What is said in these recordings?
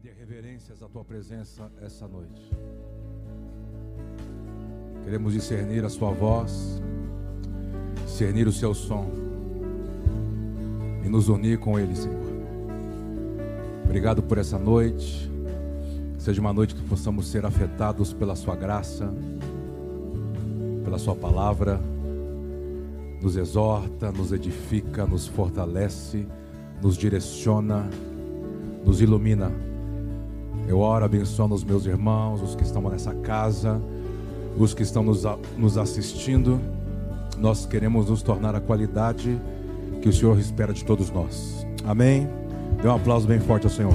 render reverências à tua presença essa noite. Queremos discernir a sua voz, discernir o seu som e nos unir com ele, Senhor. Obrigado por essa noite. Seja uma noite que possamos ser afetados pela sua graça, pela sua palavra. Nos exorta, nos edifica, nos fortalece, nos direciona, nos ilumina. Eu oro abençoando os meus irmãos, os que estão nessa casa, os que estão nos, nos assistindo. Nós queremos nos tornar a qualidade que o Senhor espera de todos nós. Amém? Dê um aplauso bem forte ao Senhor.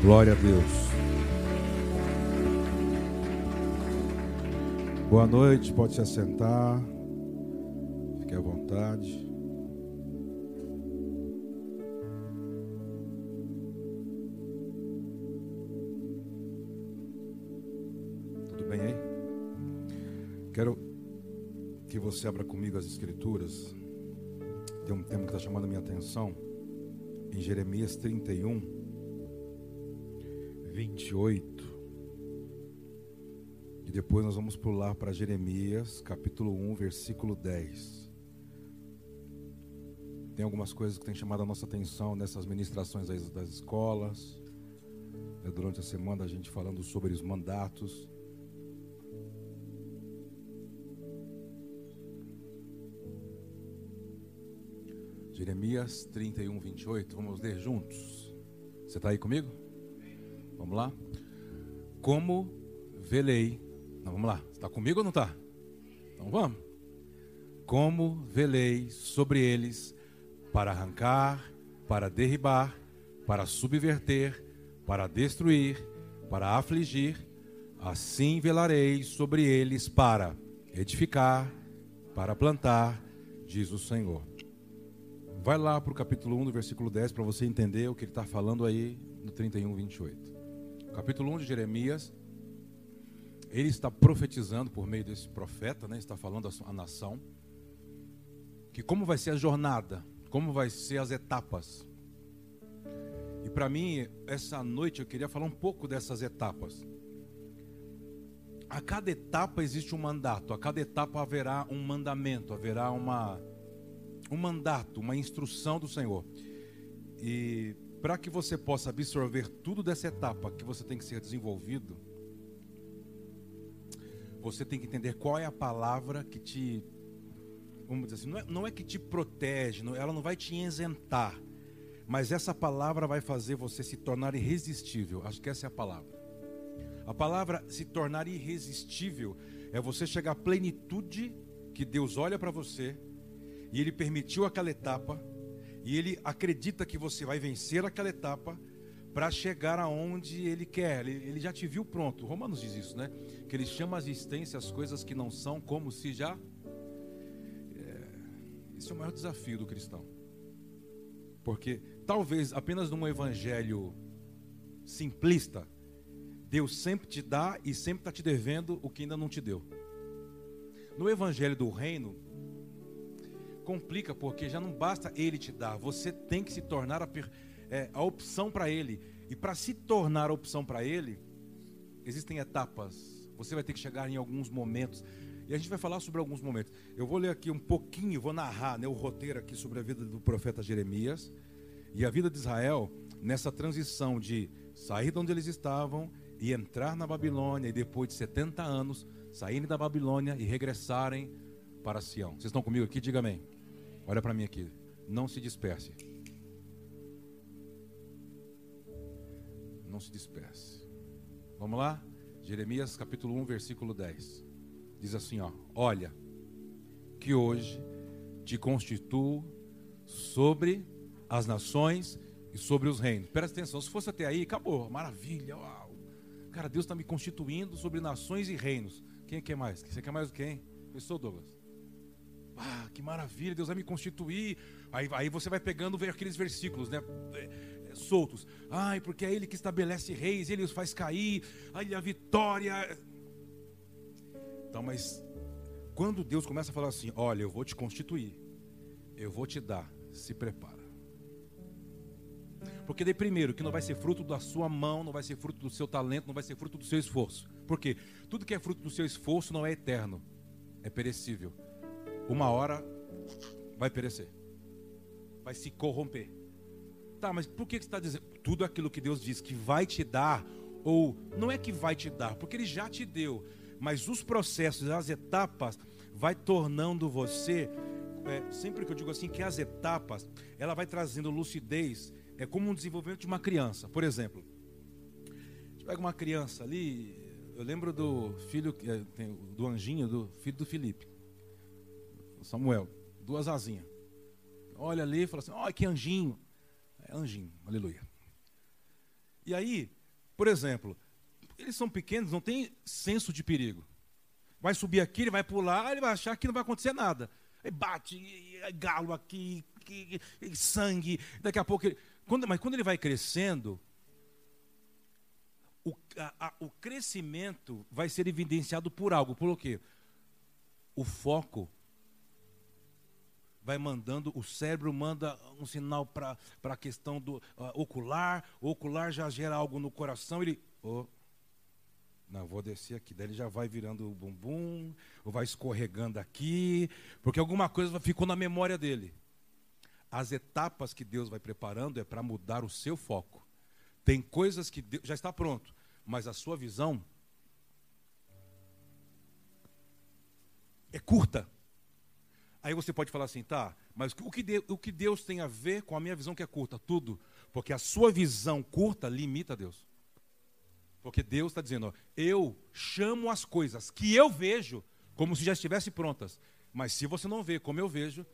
Glória a Deus. Boa noite, pode se assentar. Fique à vontade. Quero que você abra comigo as Escrituras. Tem um tema que está chamando a minha atenção. Em Jeremias 31, 28. E depois nós vamos pular para Jeremias, capítulo 1, versículo 10. Tem algumas coisas que têm chamado a nossa atenção nessas ministrações das, escolas. É, durante a semana a gente falando sobre os mandatos. Jeremias 31, 28. Vamos ler juntos. Você está aí comigo? Vamos lá? Como velei. Não, vamos lá. Está comigo ou não está? Então vamos. Como velei sobre eles para arrancar, para derribar, para subverter, para destruir, para afligir, assim velarei sobre eles para edificar, para plantar, diz o Senhor. Vai lá para o capítulo 1, do versículo 10, para você entender o que ele está falando aí no 31, 28. Capítulo 1 de Jeremias, ele está profetizando por meio desse profeta, né, está falando à nação, que como vai ser a jornada, como vai ser as etapas. E para mim, essa noite eu queria falar um pouco dessas etapas. A cada etapa existe um mandato, a cada etapa haverá um mandamento, haverá uma um mandato, uma instrução do Senhor. E para que você possa absorver tudo dessa etapa que você tem que ser desenvolvido, você tem que entender qual é a palavra que te, vamos dizer assim, não é, não é que te protege, não, ela não vai te isentar, mas essa palavra vai fazer você se tornar irresistível. Acho que essa é a palavra. A palavra se tornar irresistível é você chegar à plenitude que Deus olha para você e Ele permitiu aquela etapa, e Ele acredita que você vai vencer aquela etapa para chegar aonde Ele quer. Ele, ele, já te viu pronto. Romanos diz isso, né? Que Ele chama a existência as coisas que não são como se já. É, esse é o maior desafio do cristão. Porque talvez apenas num evangelho simplista, Deus sempre te dá e sempre está te devendo o que ainda não te deu. No evangelho do reino, complica porque já não basta ele te dar, você tem que se tornar a, é, a opção para ele. E para se tornar a opção para ele, existem etapas. Você vai ter que chegar em alguns momentos. E a gente vai falar sobre alguns momentos. Eu vou ler aqui um pouquinho, vou narrar né, o roteiro aqui sobre a vida do profeta Jeremias e a vida de Israel nessa transição de sair de onde eles estavam e entrar na Babilônia e depois de 70 anos saírem da Babilônia e regressarem para Sião. Vocês estão comigo aqui? Diga amém. Olha para mim aqui. Não se disperse. Não se disperse. Vamos lá? Jeremias capítulo 1, versículo 10. Diz assim, ó: Olha, que hoje te constituo sobre as nações e sobre os reinos. Presta atenção, se fosse até aí, acabou, maravilha, uau. Cara, Deus está me constituindo sobre nações e reinos. Quem quer mais? Você quer mais do que quem? Eu sou Douglas. Ah, que maravilha, Deus vai me constituir. Aí, aí você vai pegando aqueles versículos, né? É, soltos. Ai, porque é Ele que estabelece reis, Ele os faz cair. Ai, a vitória. Então, mas quando Deus começa a falar assim: Olha, eu vou te constituir, eu vou te dar, se prepara. Porque daí primeiro, que não vai ser fruto da sua mão, não vai ser fruto do seu talento, não vai ser fruto do seu esforço. Por quê? Tudo que é fruto do seu esforço não é eterno, é perecível. Uma hora vai perecer. Vai se corromper. Tá, mas por que você está dizendo? Tudo aquilo que Deus diz que vai te dar, ou não é que vai te dar, porque Ele já te deu, mas os processos, as etapas, vai tornando você, é, sempre que eu digo assim, que as etapas, ela vai trazendo lucidez, é como um desenvolvimento de uma criança. Por exemplo, gente pega uma criança ali, eu lembro do filho, é, do anjinho, do filho do Felipe, Samuel, duas asinhas. Olha ali e fala assim: olha que anjinho. É anjinho, aleluia. E aí, por exemplo, eles são pequenos, não tem senso de perigo. Vai subir aqui, ele vai pular, ele vai achar que não vai acontecer nada. Aí bate, galo aqui, sangue. Daqui a pouco ele. Quando, mas quando ele vai crescendo, o, a, a, o crescimento vai ser evidenciado por algo. Por o quê? O foco vai mandando, o cérebro manda um sinal para a questão do uh, ocular, o ocular já gera algo no coração, ele. Oh, não, vou descer aqui. Daí ele já vai virando o bumbum, ou vai escorregando aqui, porque alguma coisa ficou na memória dele. As etapas que Deus vai preparando é para mudar o seu foco. Tem coisas que Deus, já está pronto, mas a sua visão é curta. Aí você pode falar assim, tá, mas o que, Deus, o que Deus tem a ver com a minha visão que é curta? Tudo. Porque a sua visão curta limita Deus. Porque Deus está dizendo, ó, eu chamo as coisas que eu vejo como se já estivessem prontas. Mas se você não vê como eu vejo,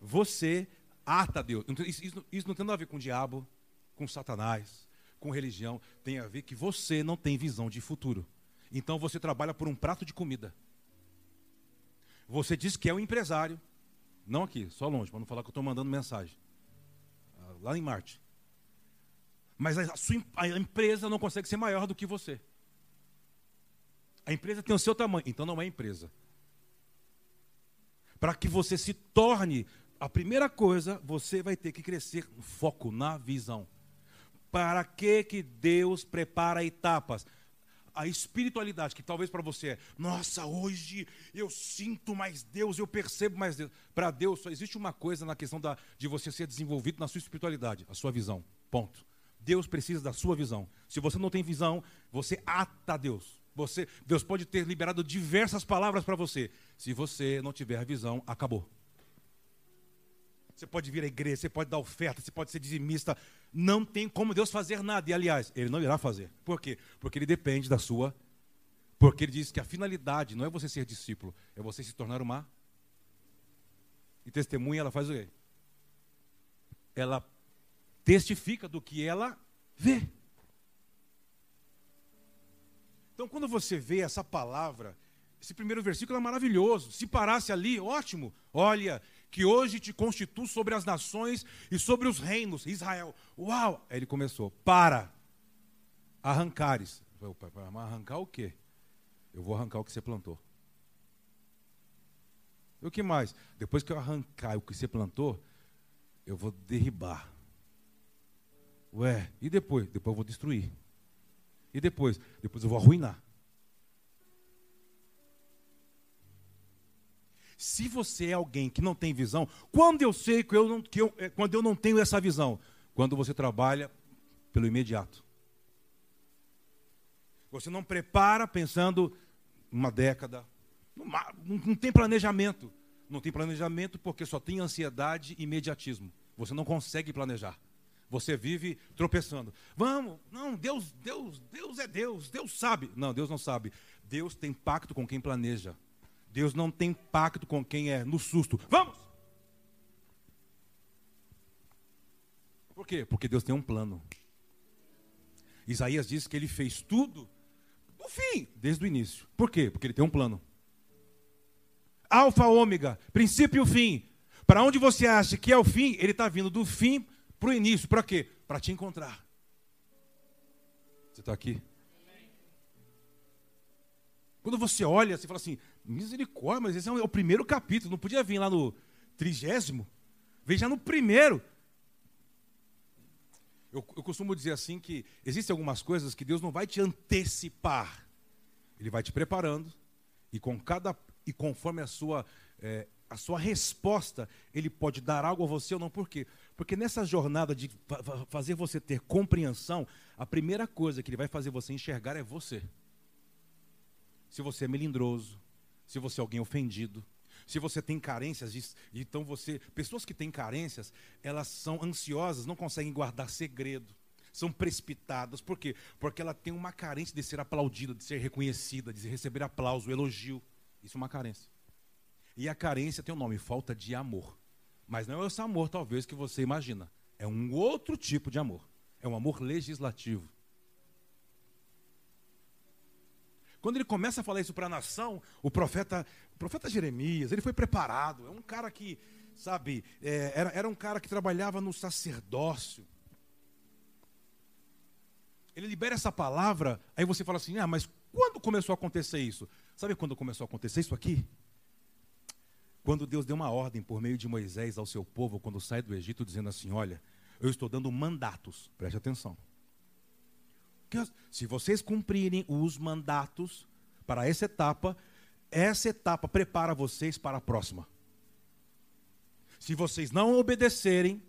você ata Deus. Isso, isso, isso não tem nada a ver com o diabo, com Satanás, com religião. Tem a ver que você não tem visão de futuro. Então você trabalha por um prato de comida. Você diz que é um empresário. Não aqui, só longe, para não falar que eu estou mandando mensagem. Ah, lá em Marte. Mas a, sua, a empresa não consegue ser maior do que você. A empresa tem o seu tamanho, então não é empresa. Para que você se torne, a primeira coisa, você vai ter que crescer no foco, na visão. Para que, que Deus prepara etapas? A espiritualidade, que talvez para você é, nossa, hoje eu sinto mais Deus, eu percebo mais Deus. Para Deus só existe uma coisa na questão da, de você ser desenvolvido na sua espiritualidade, a sua visão. Ponto. Deus precisa da sua visão. Se você não tem visão, você ata Deus. Você, Deus pode ter liberado diversas palavras para você. Se você não tiver visão, acabou. Você pode vir à igreja, você pode dar oferta, você pode ser dizimista. Não tem como Deus fazer nada. E aliás, Ele não irá fazer. Por quê? Porque Ele depende da sua. Porque Ele diz que a finalidade não é você ser discípulo, é você se tornar uma. E testemunha, ela faz o quê? Ela testifica do que ela vê. Então, quando você vê essa palavra, esse primeiro versículo é maravilhoso. Se parasse ali, ótimo. Olha, que hoje te constituo sobre as nações e sobre os reinos. Israel. Uau! Aí ele começou. Para arrancares. Para arrancar o quê? Eu vou arrancar o que você plantou. E o que mais? Depois que eu arrancar o que você plantou, eu vou derribar. Ué, e depois? Depois eu vou destruir. E depois? Depois eu vou arruinar. Se você é alguém que não tem visão, quando eu sei que eu não, que eu, é, quando eu não tenho essa visão? Quando você trabalha pelo imediato. Você não prepara pensando uma década. Não tem planejamento. Não tem planejamento porque só tem ansiedade e imediatismo. Você não consegue planejar. Você vive tropeçando. Vamos, não, Deus, Deus, Deus é Deus, Deus sabe. Não, Deus não sabe. Deus tem pacto com quem planeja. Deus não tem pacto com quem é no susto. Vamos! Por quê? Porque Deus tem um plano. Isaías diz que ele fez tudo no fim, desde o início. Por quê? Porque ele tem um plano. Alfa, ômega, princípio e fim. Para onde você acha que é o fim, ele está vindo do fim para o início. Para quê? Para te encontrar. Você está aqui? Quando você olha, você fala assim: misericórdia, mas esse é o primeiro capítulo, não podia vir lá no trigésimo? Veja no primeiro. Eu, eu costumo dizer assim que existem algumas coisas que Deus não vai te antecipar. Ele vai te preparando e com cada e conforme a sua é, a sua resposta, ele pode dar algo a você ou não. Por quê? Porque nessa jornada de fazer você ter compreensão, a primeira coisa que ele vai fazer você enxergar é você. Se você é melindroso, se você é alguém ofendido, se você tem carências, então você. Pessoas que têm carências, elas são ansiosas, não conseguem guardar segredo, são precipitadas. Por quê? Porque ela tem uma carência de ser aplaudida, de ser reconhecida, de receber aplauso, elogio. Isso é uma carência. E a carência tem um nome, falta de amor. Mas não é esse amor, talvez, que você imagina. É um outro tipo de amor. É um amor legislativo. Quando ele começa a falar isso para a nação, o profeta, o profeta Jeremias, ele foi preparado. É um cara que, sabe, é, era, era um cara que trabalhava no sacerdócio. Ele libera essa palavra, aí você fala assim: ah, mas quando começou a acontecer isso? Sabe quando começou a acontecer isso aqui? Quando Deus deu uma ordem por meio de Moisés ao seu povo, quando sai do Egito, dizendo assim: Olha, eu estou dando mandatos, preste atenção. Se vocês cumprirem os mandatos para essa etapa, essa etapa prepara vocês para a próxima. Se vocês não obedecerem,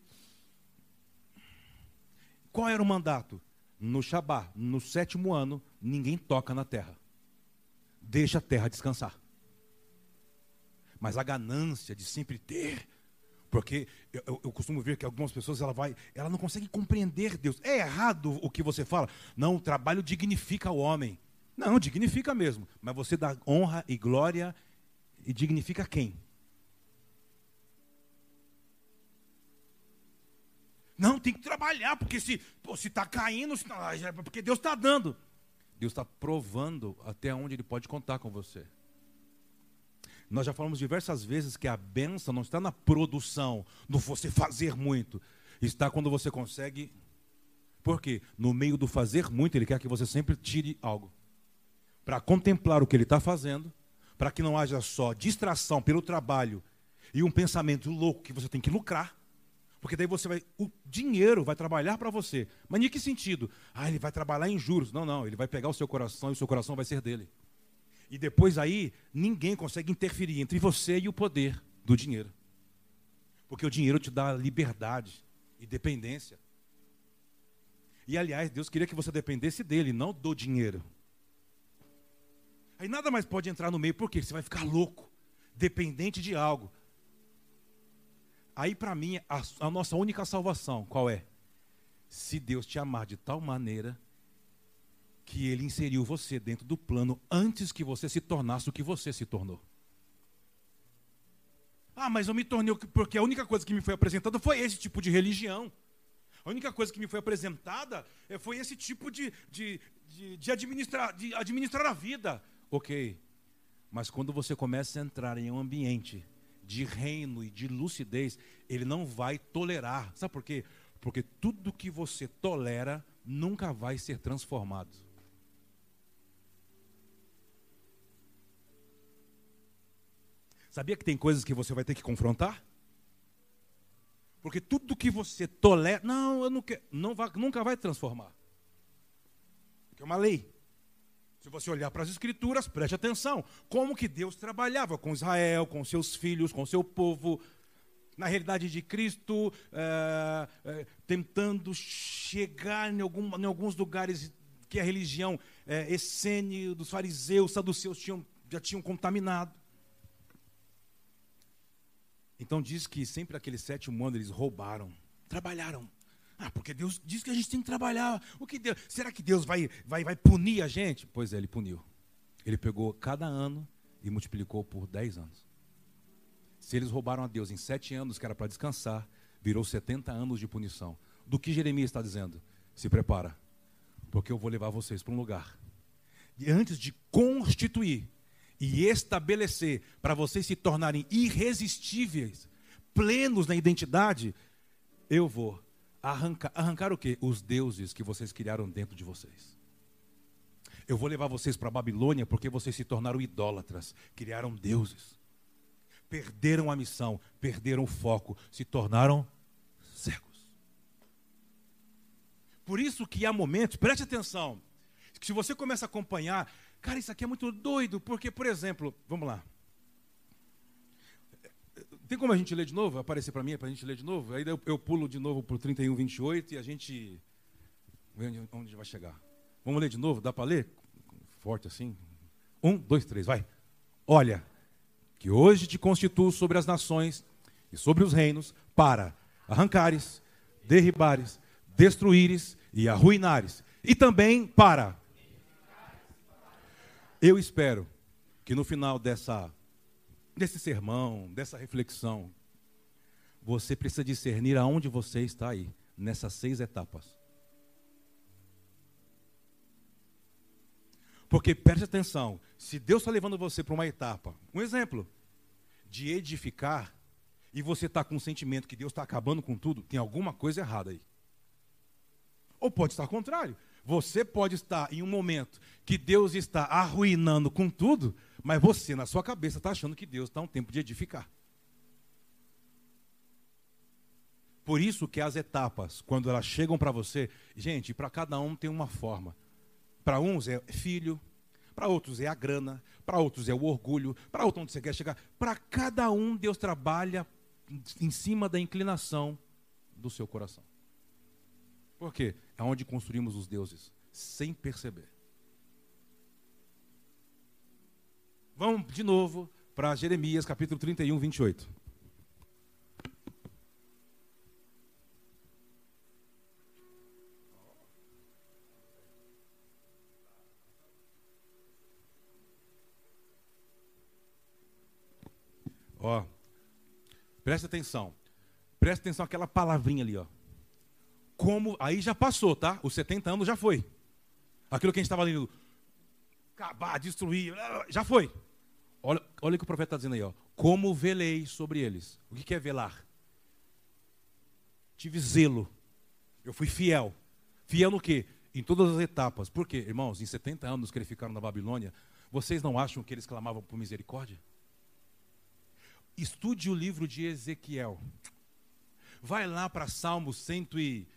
qual era o mandato? No Shabá, no sétimo ano, ninguém toca na terra. Deixa a terra descansar mas a ganância de sempre ter. Porque eu, eu, eu, costumo ver que algumas pessoas ela vai, ela não consegue compreender Deus. É errado o que você fala. Não, o trabalho dignifica o homem. Não, dignifica mesmo. Mas você dá honra e glória e dignifica quem? Não, tem que trabalhar, porque se está caindo, se tá, é porque Deus está dando. Deus está provando até onde Ele pode contar com você. Nós já falamos diversas vezes que a benção não está na produção, no você fazer muito. Está quando você consegue. Por quê? No meio do fazer muito, ele quer que você sempre tire algo. Para contemplar o que ele está fazendo, para que não haja só distração pelo trabalho e um pensamento louco que você tem que lucrar. Porque daí você vai. O dinheiro vai trabalhar para você. Mas em que sentido? Ah, ele vai trabalhar em juros. Não, não. Ele vai pegar o seu coração e o seu coração vai ser dele. E depois aí, ninguém consegue interferir entre você e o poder do dinheiro. Porque o dinheiro te dá liberdade e dependência. E aliás, Deus queria que você dependesse dele, não do dinheiro. Aí nada mais pode entrar no meio, porque você vai ficar louco, dependente de algo. Aí para mim, a, a nossa única salvação, qual é? Se Deus te amar de tal maneira que ele inseriu você dentro do plano antes que você se tornasse o que você se tornou. Ah, mas eu me tornei porque a única coisa que me foi apresentada foi esse tipo de religião. A única coisa que me foi apresentada eh, foi esse tipo de, de, de, de, administrar, de administrar a vida. Ok, mas quando você começa a entrar em um ambiente de reino e de lucidez, ele não vai tolerar. Sabe por quê? Porque tudo que você tolera nunca vai ser transformado. Sabia que tem coisas que você vai ter que confrontar? Porque tudo que você tolera, não, eu não quero, não vai, nunca vai transformar. Porque é uma lei. Se você olhar para as escrituras, preste atenção. Como que Deus trabalhava com Israel, com seus filhos, com seu povo. Na realidade de Cristo, é, é, tentando chegar em, algum, em, alguns lugares que a religião é, essênio dos fariseus, saduceus tinham, já tinham contaminado. Então diz que sempre aquele sétimo ano eles roubaram, trabalharam. Ah, porque Deus diz que a gente tem que trabalhar. O que Deus, será que Deus vai, vai, vai punir a gente? Pois é, ele puniu. Ele pegou cada ano e multiplicou por dez anos. Se eles roubaram a Deus em sete anos, que era para descansar, virou 70 anos de punição. Do que Jeremias está dizendo? Se prepara, porque eu vou levar vocês para um lugar. E antes de constituir e estabelecer para vocês se tornarem irresistíveis, plenos na identidade, eu vou arrancar, arrancar o quê? Os deuses que vocês criaram dentro de vocês. Eu vou levar vocês para a Babilônia porque vocês se tornaram idólatras, criaram deuses. Perderam a missão, perderam o foco, se tornaram cegos. Por isso que há momentos, preste atenção, que se você começa a acompanhar, cara, isso aqui é muito doido, porque, por exemplo, vamos lá. Tem como a gente ler de novo? Aparecer para mim, para a gente ler de novo? Aí eu, eu pulo de novo para o 31, 28 e a gente vê onde, onde vai chegar. Vamos ler de novo? Dá para ler? Forte assim? Um, dois, três, vai. Olha, que hoje te constituo sobre as nações e sobre os reinos para arrancares, derribares, destruíres e arruinares. E também para. Eu espero que no final dessa desse sermão, dessa reflexão, você precisa discernir aonde você está aí, nessas seis etapas. Porque preste atenção, se Deus está levando você para uma etapa, um exemplo, de edificar, e você está com o sentimento que Deus está acabando com tudo, tem alguma coisa errada aí. Ou pode estar contrário. Você pode estar em um momento que Deus está arruinando com tudo, mas você, na sua cabeça, está achando que Deus está um tempo de edificar. Por isso que as etapas, quando elas chegam para você, gente, para cada um tem uma forma. Para uns é filho, para outros é a grana, para outros é o orgulho, para outros onde você quer chegar. Para cada um, Deus trabalha em cima da inclinação do seu coração. Por quê? É onde construímos os deuses, sem perceber. Vamos de novo para Jeremias capítulo 31, 28. Ó, presta atenção. Presta atenção àquela palavrinha ali, ó. Como, aí já passou, tá? Os 70 anos já foi. Aquilo que a gente estava lendo, acabar, destruir, já foi. Olha, olha o que o profeta está dizendo aí, ó. Como velei sobre eles. O que é velar? Tive zelo. Eu fui fiel. Fiel no quê? Em todas as etapas. Por quê? Irmãos, em 70 anos que eles ficaram na Babilônia, vocês não acham que eles clamavam por misericórdia? Estude o livro de Ezequiel. Vai lá para Salmo 100 e,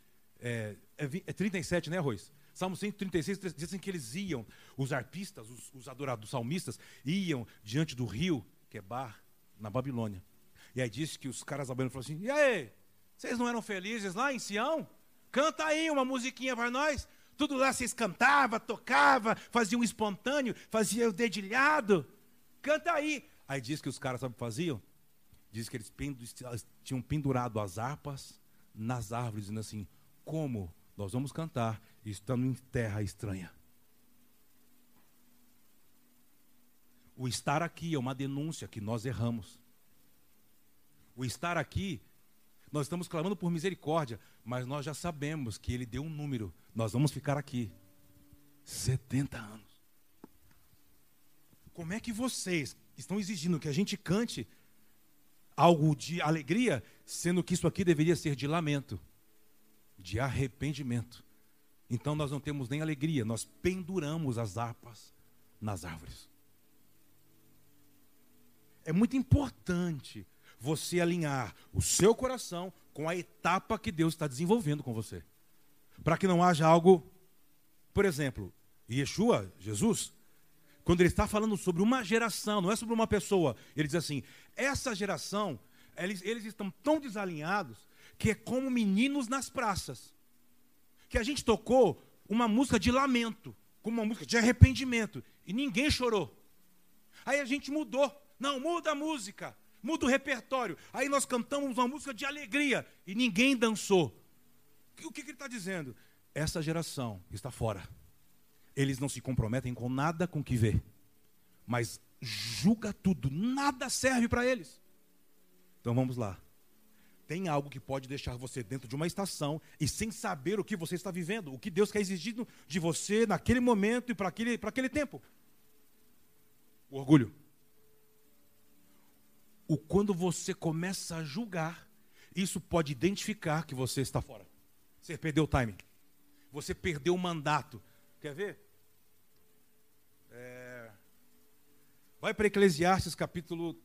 é, é 37, né, Arroz? Salmo 136 dizem que eles iam, os arpistas, os, os adorados, os salmistas, iam diante do rio Quebar, na Babilônia. E aí disse que os caras babilônios falaram assim: e aí, vocês não eram felizes lá em Sião? Canta aí uma musiquinha para nós. Tudo lá vocês cantavam, tocavam, faziam espontâneo, faziam dedilhado. Canta aí. Aí diz que os caras, sabe o que faziam? Diz que eles tinham pendurado as harpas nas árvores, dizendo assim: como nós vamos cantar estando em terra estranha. O estar aqui é uma denúncia que nós erramos. O estar aqui, nós estamos clamando por misericórdia, mas nós já sabemos que Ele deu um número. Nós vamos ficar aqui 70 anos. Como é que vocês estão exigindo que a gente cante algo de alegria, sendo que isso aqui deveria ser de lamento? De arrependimento. Então nós não temos nem alegria, nós penduramos as harpas nas árvores. É muito importante você alinhar o seu coração com a etapa que Deus está desenvolvendo com você. Para que não haja algo, por exemplo, Yeshua, Jesus, quando ele está falando sobre uma geração, não é sobre uma pessoa, ele diz assim: essa geração, eles, eles estão tão desalinhados que é como meninos nas praças. Que a gente tocou uma música de lamento, como uma música de arrependimento, e ninguém chorou. Aí a gente mudou. Não, muda a música, muda o repertório. Aí nós cantamos uma música de alegria e ninguém dançou. O que, que ele está dizendo? Essa geração está fora. Eles não se comprometem com nada com que vê, mas julga tudo, nada serve para eles. Então vamos lá tem algo que pode deixar você dentro de uma estação e sem saber o que você está vivendo, o que Deus quer exigir de você naquele momento e para aquele, para aquele tempo. O orgulho. O quando você começa a julgar, isso pode identificar que você está fora. Você perdeu o timing. Você perdeu o mandato. Quer ver? É... Vai para Eclesiastes capítulo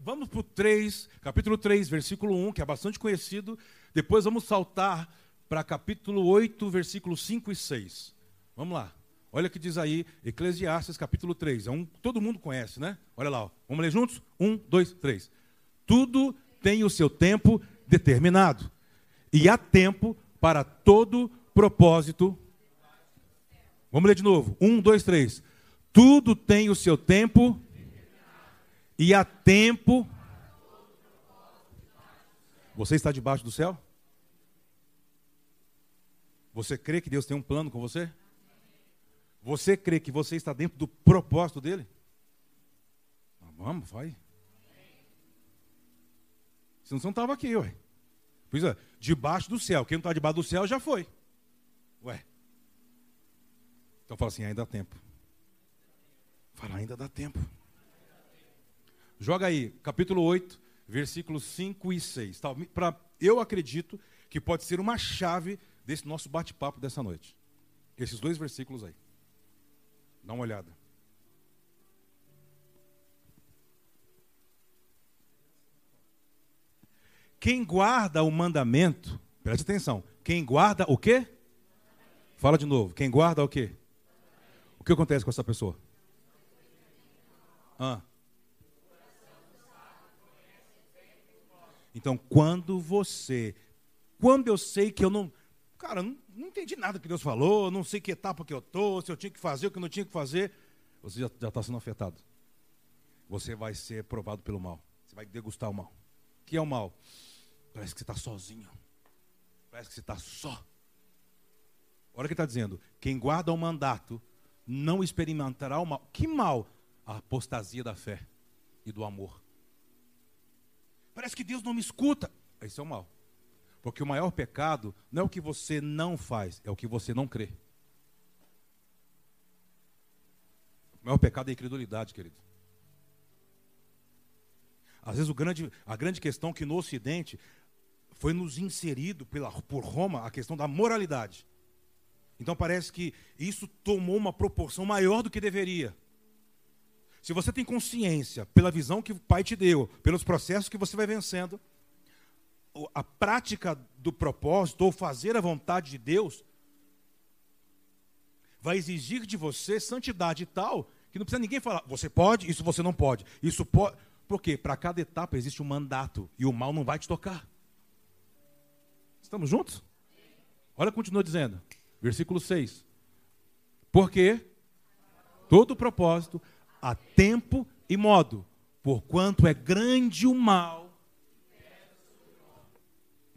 Vamos para o 3, capítulo 3, versículo 1, que é bastante conhecido. Depois vamos saltar para capítulo 8, versículos 5 e 6. Vamos lá. Olha o que diz aí, Eclesiastes capítulo 3. É um, todo mundo conhece, né? Olha lá. Ó. Vamos ler juntos? Um, dois, três. Tudo tem o seu tempo determinado. E há tempo para todo propósito. Vamos ler de novo. Um, dois, três. Tudo tem o seu tempo e há tempo. Você está debaixo do céu? Você crê que Deus tem um plano com você? Você crê que você está dentro do propósito dele? Ah, vamos, vai. Você não estava aqui, ué. Pois é, debaixo do céu. Quem não está debaixo do céu já foi. Ué. Então fala assim, ainda dá tempo. Fala, ainda dá tempo. Joga aí, capítulo 8, versículos 5 e 6. Tá, pra, eu acredito que pode ser uma chave desse nosso bate-papo dessa noite. Esses dois versículos aí. Dá uma olhada. Quem guarda o mandamento, preste atenção. Quem guarda o quê? Fala de novo. Quem guarda o quê? O que acontece com essa pessoa? Ah. Então, quando você, quando eu sei que eu não, cara, não, não entendi nada que Deus falou, não sei que etapa que eu estou, se eu tinha que fazer o que eu não tinha que fazer, você já está sendo afetado. Você vai ser provado pelo mal. Você vai degustar o mal. O que é o mal? Parece que você está sozinho. Parece que você está só. Olha o que está dizendo. Quem guarda o mandato não experimentará o mal. Que mal? A apostasia da fé e do amor. Parece que Deus não me escuta. Esse é o mal. Porque o maior pecado não é o que você não faz, é o que você não crê. O maior pecado é a incredulidade, querido. Às vezes grande, a grande questão que no Ocidente foi nos inserido pela, por Roma a questão da moralidade. Então parece que isso tomou uma proporção maior do que deveria. Se você tem consciência, pela visão que o Pai te deu, pelos processos que você vai vencendo, a prática do propósito, ou fazer a vontade de Deus, vai exigir de você santidade tal que não precisa ninguém falar, você pode, isso você não pode. Isso pode. Por quê? Para cada etapa existe um mandato e o mal não vai te tocar. Estamos juntos? Olha, continua dizendo, versículo 6. Porque todo propósito há tempo e modo, porquanto é grande o mal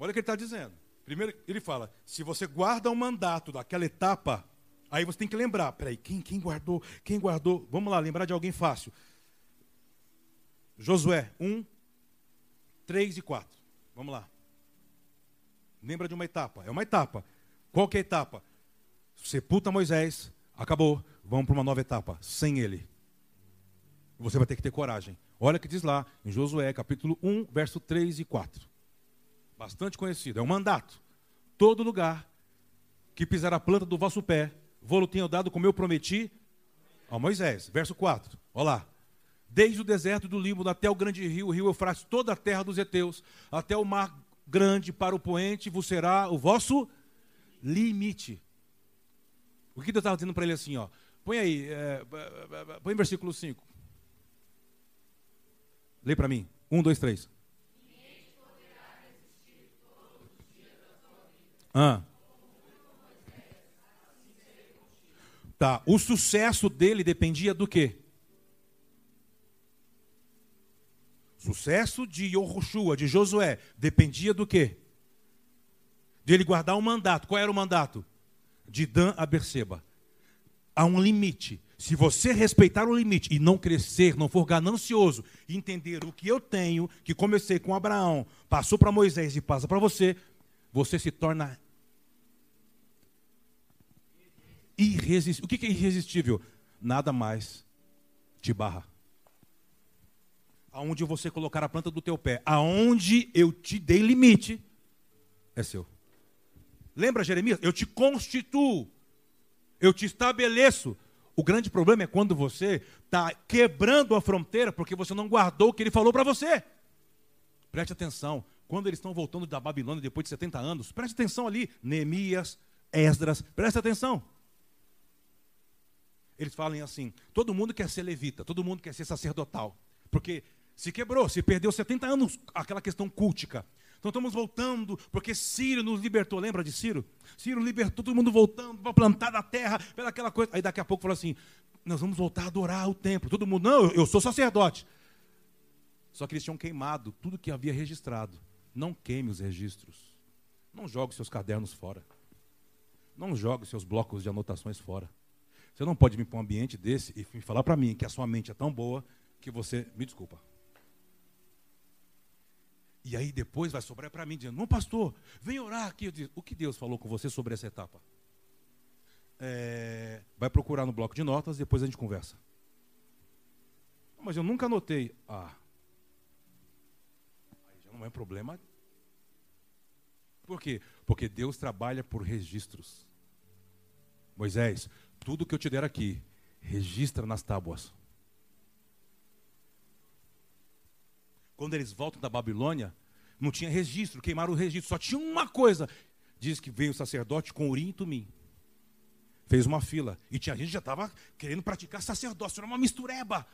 Olha o que ele está dizendo. Primeiro, ele fala: se você guarda o mandato daquela etapa, aí você tem que lembrar: peraí, quem, quem guardou? Quem guardou? Vamos lá, lembrar de alguém fácil. Josué 1, 3 e 4. Vamos lá. Lembra de uma etapa? É uma etapa. Qual que é a etapa? Sepulta Moisés, acabou. Vamos para uma nova etapa, sem ele. Você vai ter que ter coragem. Olha o que diz lá em Josué, capítulo 1, verso 3 e 4 bastante conhecido, é um mandato. Todo lugar que pisar a planta do vosso pé, vou-lo tenho dado como eu prometi a Moisés. Verso 4, olha lá. Desde o deserto do Líbano até o grande rio, o rio Eufrates, toda a terra dos heteus, até o mar grande para o poente, vos será o vosso limite. O que Deus estava dizendo para ele assim, ó? Põe aí, é, põe versículo 5. Lê para mim. Um, dois, três. Ah. Tá. O sucesso dele dependia do quê? Sucesso de Yoshua, de Josué, dependia do quê? De ele guardar um mandato. Qual era o mandato? De Dan a Berseba. Há um limite. Se você respeitar o limite e não crescer, não for ganancioso, entender o que eu tenho, que comecei com Abraão, passou para Moisés e passa para você, você se torna irresistível. O que é irresistível? Nada mais te barra. Aonde você colocar a planta do teu pé, aonde eu te dei limite, é seu. Lembra, Jeremias? Eu te constituo, eu te estabeleço. O grande problema é quando você está quebrando a fronteira porque você não guardou o que ele falou para você. Preste atenção. quando eles estão voltando da Babilônia depois de 70 anos, preste atenção ali, Neemias, Esdras, preste atenção. Eles falam assim: todo mundo quer ser levita, todo mundo quer ser sacerdotal, porque se quebrou, se perdeu 70 anos aquela questão cultica. Então estamos voltando, porque Ciro nos libertou. Lembra de Ciro? Ciro libertou todo mundo voltando para plantar da terra, pela aquela coisa. Aí daqui a pouco falou assim: nós vamos voltar a adorar o templo. Todo mundo, não, eu sou sacerdote. Só que eles tinham queimado tudo que havia registrado. Não queime os registros. Não jogue seus cadernos fora. Não jogue seus blocos de anotações fora. Você não pode vir para um ambiente desse e falar para mim que a sua mente é tão boa que você. Me desculpa. E aí depois vai sobrar para mim dizendo: Não, pastor, vem orar aqui. Eu o que Deus falou com você sobre essa etapa? É, vai procurar no bloco de notas, depois a gente conversa. Mas eu nunca anotei. Ah, aí já não é problema. Por quê? Porque Deus trabalha por registros. Moisés, tudo que eu te der aqui, registra nas tábuas. Quando eles voltam da Babilônia, não tinha registro, queimaram o registro, só tinha uma coisa. Diz que veio o sacerdote com urim e tumim. Fez uma fila. E tinha gente que já estava querendo praticar sacerdócio, era uma mistureba.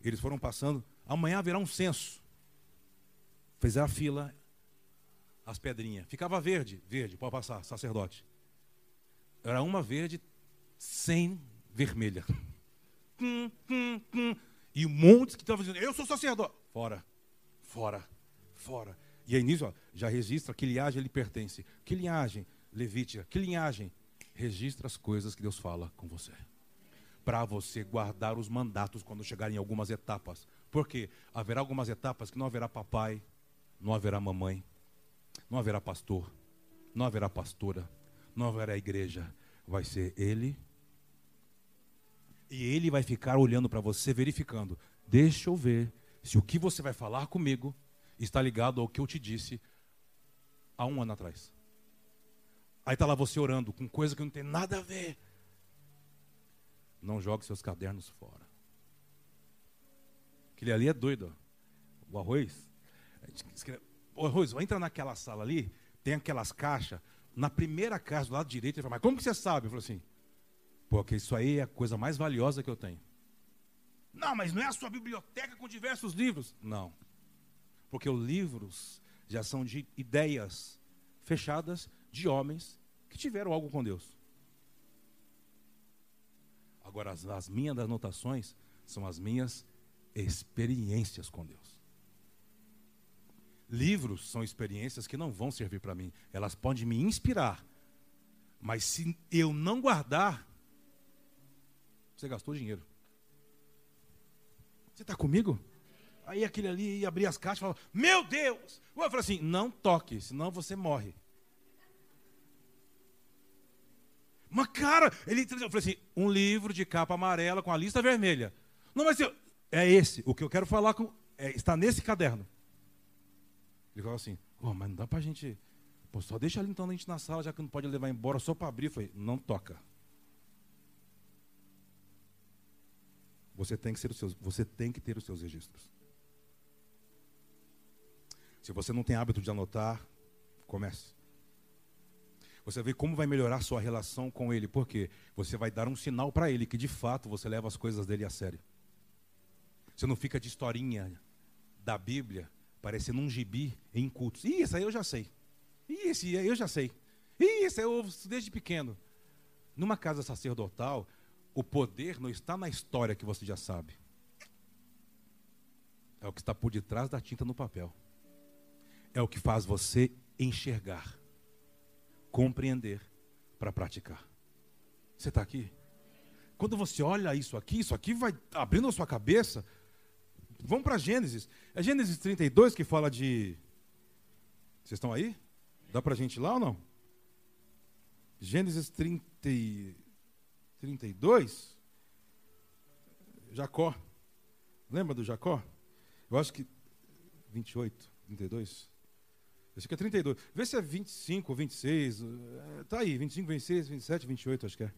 Eles foram passando, amanhã haverá um censo. Fez a fila, as pedrinhas. Ficava verde, verde, pode passar, sacerdote. Era uma verde, sem vermelha. Hum, hum, hum. E um monte que estavam dizendo, eu sou sacerdote. Fora fora, fora. E aí nisso, ó, já registra que linhagem ele pertence. Que linhagem? Levítica. Que linhagem? Registra as coisas que Deus fala com você. Para você guardar os mandatos quando chegarem em algumas etapas. Porque haverá algumas etapas que não haverá papai, não haverá mamãe, não haverá pastor, não haverá pastora, não haverá igreja. Vai ser ele. E ele vai ficar olhando para você, verificando. Deixa eu ver se o que você vai falar comigo está ligado ao que eu te disse há um ano atrás. Aí está lá você orando com coisa que não tem nada a ver. Não jogue seus cadernos fora. Aquele ali é doido. Ó. O arroz. O arroz, entra naquela sala ali, tem aquelas caixas. Na primeira caixa do lado direito, ele fala, mas como que você sabe? Eu falo assim, porque isso aí é a coisa mais valiosa que eu tenho. Não, mas não é a sua biblioteca com diversos livros. Não. Porque os livros já são de ideias fechadas de homens que tiveram algo com Deus. Agora, as, as minhas anotações são as minhas experiências com Deus. Livros são experiências que não vão servir para mim. Elas podem me inspirar. Mas se eu não guardar, você gastou dinheiro. Você está comigo? Aí aquele ali ia abrir as caixas e falava, meu Deus! Eu falei assim, não toque, senão você morre. Mas cara, ele eu falei assim, um livro de capa amarela com a lista vermelha. Não, mas eu, é esse, o que eu quero falar com, é, está nesse caderno. Ele falou assim, oh, mas não dá para a gente, pô, só deixa ali então a gente na sala, já que não pode levar embora só para abrir. Eu falei, não toca. Você tem que ser os seus, você tem que ter os seus registros. Se você não tem hábito de anotar, comece. Você vê como vai melhorar sua relação com ele, porque você vai dar um sinal para ele que de fato você leva as coisas dele a sério. Você não fica de historinha da Bíblia, parecendo um gibi em cultos. Ih, isso aí eu já sei. Ih, esse eu já sei. Ih, isso aí eu ouço desde pequeno. Numa casa sacerdotal, o poder não está na história que você já sabe. É o que está por detrás da tinta no papel. É o que faz você enxergar, compreender para praticar. Você está aqui? Quando você olha isso aqui, isso aqui vai abrindo a sua cabeça. Vamos para Gênesis. É Gênesis 32 que fala de. Vocês estão aí? Dá para a gente ir lá ou não? Gênesis 30. 32, Jacó. Lembra do Jacó? Eu acho que 28, 32. Que é 32. Vê se é 25 ou 26. Está aí, 25, 26, 27, 28, acho que é.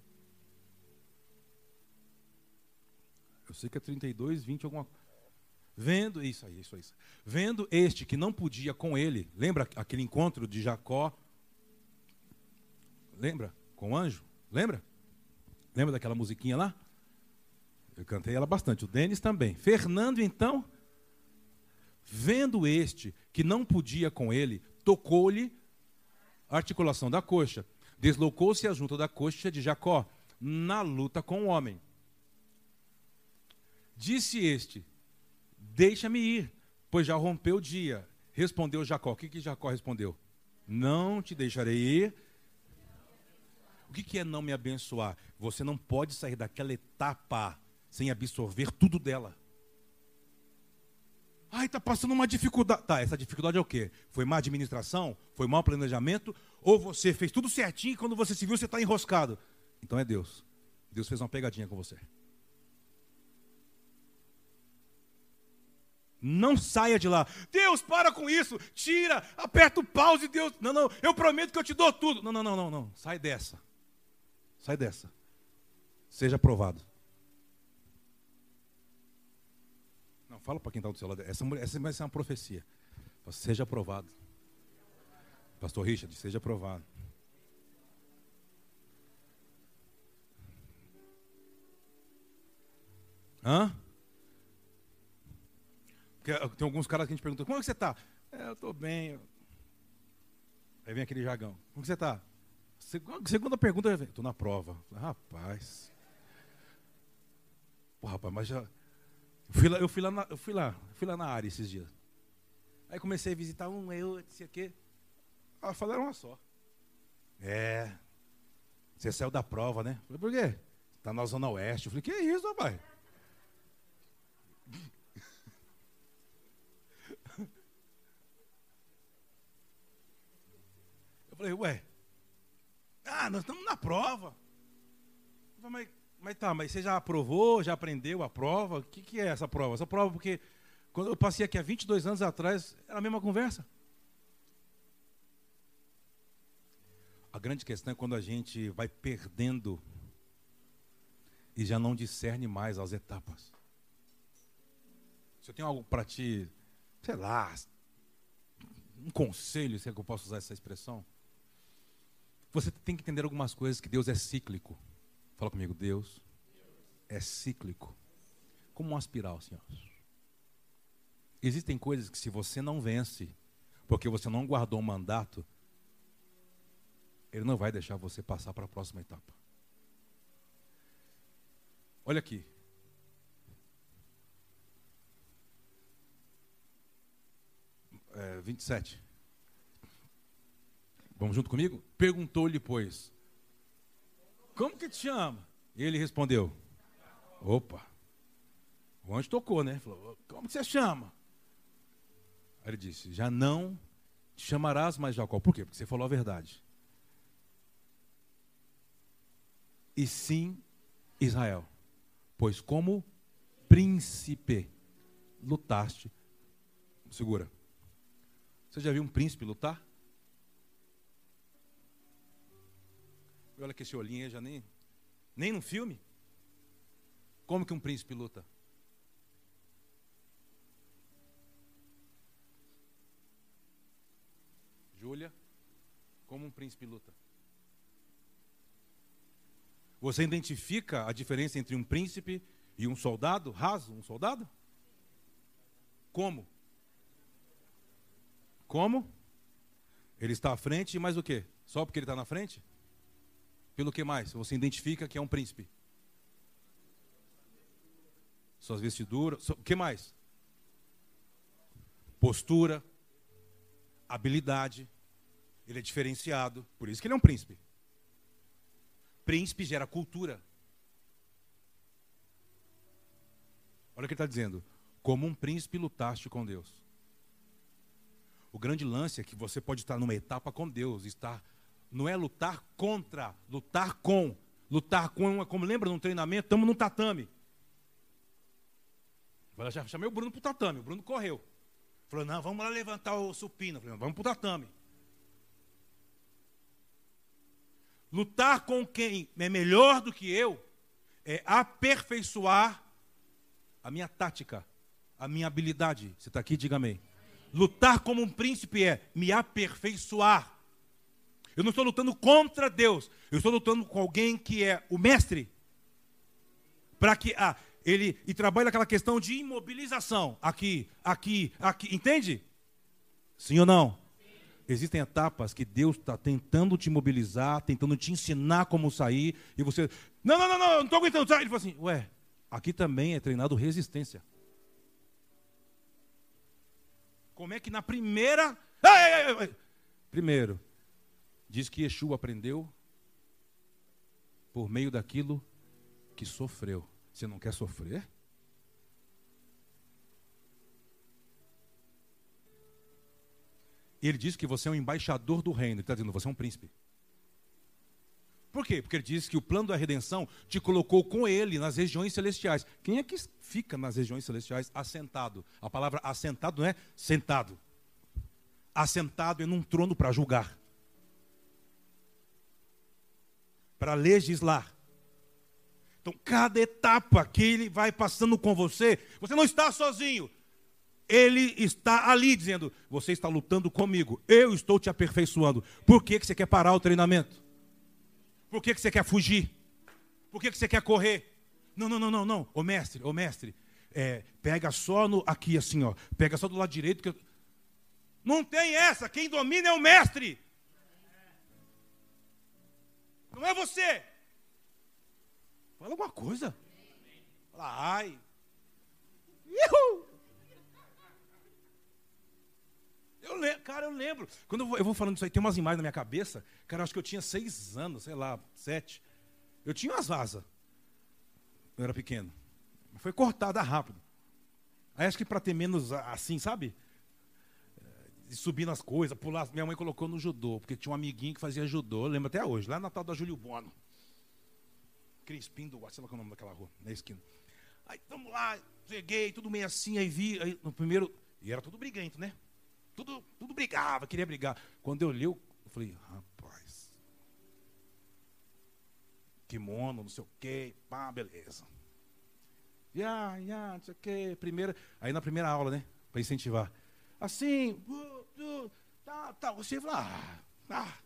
Eu sei que é 32, 20, alguma Vendo, isso aí, isso aí. Vendo este que não podia com ele, lembra aquele encontro de Jacó? Lembra? Com o anjo? Lembra? Lembra daquela musiquinha lá? Eu cantei ela bastante, o Denis também. Fernando, então, vendo este que não podia com ele, tocou-lhe a articulação da coxa. Deslocou-se a junta da coxa de Jacó na luta com o homem. Disse este: Deixa-me ir, pois já rompeu o dia. Respondeu Jacó. O que, que Jacó respondeu? Não te deixarei ir. O que, que é não me abençoar? Você não pode sair daquela etapa sem absorver tudo dela. Ai, está passando uma dificuldade. Tá, essa dificuldade é o quê? Foi má administração? Foi mau planejamento? Ou você fez tudo certinho e quando você se viu, você está enroscado? Então é Deus. Deus fez uma pegadinha com você. Não saia de lá. Deus, para com isso. Tira, aperta o pause, Deus. Não, não, eu prometo que eu te dou tudo. Não, não, não, não, não. Sai dessa. Sai dessa. Seja aprovado. Fala para quem está do seu lado. Essa, essa vai ser uma profecia. Seja aprovado. Pastor Richard, seja aprovado. Hã? Porque tem alguns caras que a gente pergunta, como é que você está? É, eu estou bem. Aí vem aquele jagão. Como é que você está? Segunda pergunta, estou na prova. Rapaz. Pô, rapaz, mas já. Eu fui lá, eu fui lá, na, eu fui lá, fui lá na área esses dias. Aí comecei a visitar um, eu, disse aqui. Ah, falaram uma só. É. Você saiu da prova, né? Falei, por quê? Está na Zona Oeste. Eu falei, que isso, rapaz? Eu falei, ué, ah, nós estamos na prova. Falei, mas, mas tá, mas você já aprovou, já aprendeu a prova? O que, que é essa prova? Essa prova, porque quando eu passei aqui há 22 anos atrás, era a mesma conversa. A grande questão é quando a gente vai perdendo e já não discerne mais as etapas. Se eu tenho algo para te, sei lá, um conselho, se é que eu posso usar essa expressão, você tem que entender algumas coisas que Deus é cíclico. Fala comigo, Deus é cíclico. Como uma espiral, Senhor. Existem coisas que se você não vence, porque você não guardou o mandato, ele não vai deixar você passar para a próxima etapa. Olha aqui. É, 27. Vamos junto comigo? Perguntou-lhe, pois, como que te chama? Ele respondeu, opa, o anjo tocou, né? Falou, como que você chama? Aí ele disse, já não te chamarás mais Jacó. Por quê? Porque você falou a verdade. E sim Israel, pois como príncipe lutaste. Segura. Você já viu um príncipe lutar? Olha que esse olhinho aí já nem. Nem no filme. Como que um príncipe luta? Júlia, como um príncipe luta? Você identifica a diferença entre um príncipe e um soldado raso, um soldado? Como? Como? Ele está à frente, mas o quê? Só porque ele está na frente? Pelo que mais? Você identifica que é um príncipe. Suas vestiduras. O que mais? Postura. Habilidade. Ele é diferenciado. Por isso que ele é um príncipe. Príncipe gera cultura. Olha o que ele está dizendo. Como um príncipe lutaste com Deus. O grande lance é que você pode estar numa etapa com Deus, estar não é lutar contra, lutar com. Lutar com, é como lembra num treinamento, estamos no tatame. Eu já chamei o Bruno para o tatame, o Bruno correu. Falou, não, vamos lá levantar o supino. Falei, vamos para o tatame. Lutar com quem é melhor do que eu é aperfeiçoar a minha tática, A minha habilidade. Você está aqui? Diga amém. Lutar como um príncipe é me aperfeiçoar. Eu não estou lutando contra Deus. Eu estou lutando com alguém que é o mestre. Para que ah, ele e trabalha aquela questão de imobilização. Aqui, aqui, aqui. Entende? Sim ou não? Existem etapas que Deus está tentando te mobilizar, tentando te ensinar como sair, e você. Não, não, não, não, não estou aguentando. Ele fala assim, ué, aqui também é treinado resistência. Como é que na primeira. Ai, ai, ai, primeiro, diz que Yeshua aprendeu por meio daquilo que sofreu. Você não quer sofrer? ele diz que você é um embaixador do reino. Ele está dizendo, você é um príncipe. Por quê? Porque ele diz que o plano da redenção te colocou com ele nas regiões celestiais. Quem é que fica nas regiões celestiais assentado? A palavra assentado não é sentado. Assentado é num trono para julgar. Para legislar. Então, cada etapa que ele vai passando com você, você não está sozinho. Ele está ali dizendo: Você está lutando comigo, eu estou te aperfeiçoando. Por que, que você quer parar o treinamento? Por que, que você quer fugir? Por que, que você quer correr? Não, não, não, não, não. Ô mestre, ô mestre, é, pega só no, aqui assim, ó. Pega só do lado direito. Que eu... Não tem essa. Quem domina é o mestre. Não é você. Fala alguma coisa. Fala, ai. Uhul. Eu lembro, cara, eu lembro. Quando eu vou, eu vou, falando isso aí, tem umas imagens na minha cabeça. Cara, eu acho que eu tinha seis anos, sei lá, sete. Eu tinha umas asas. Eu era pequeno. Foi cortada rápido. Aí acho que para ter menos assim, sabe? Subir nas coisas, pular. Minha mãe colocou no judô, porque tinha um amiguinho que fazia judô, lembro até hoje, lá na tal da Júlio Bono. Crispim do sei lá qual é o nome daquela rua, na esquina. Aí, vamos lá, cheguei, tudo meio assim, aí vi, aí, no primeiro, e era tudo briguento, né? Tudo, tudo brigava, queria brigar. Quando eu li, eu falei, rapaz. Kimono, não sei o quê, pá, beleza. Ya, ya, não sei o quê. Primeira, aí na primeira aula, né? Para incentivar. Assim, tá, tá. Você fala, ah, ah,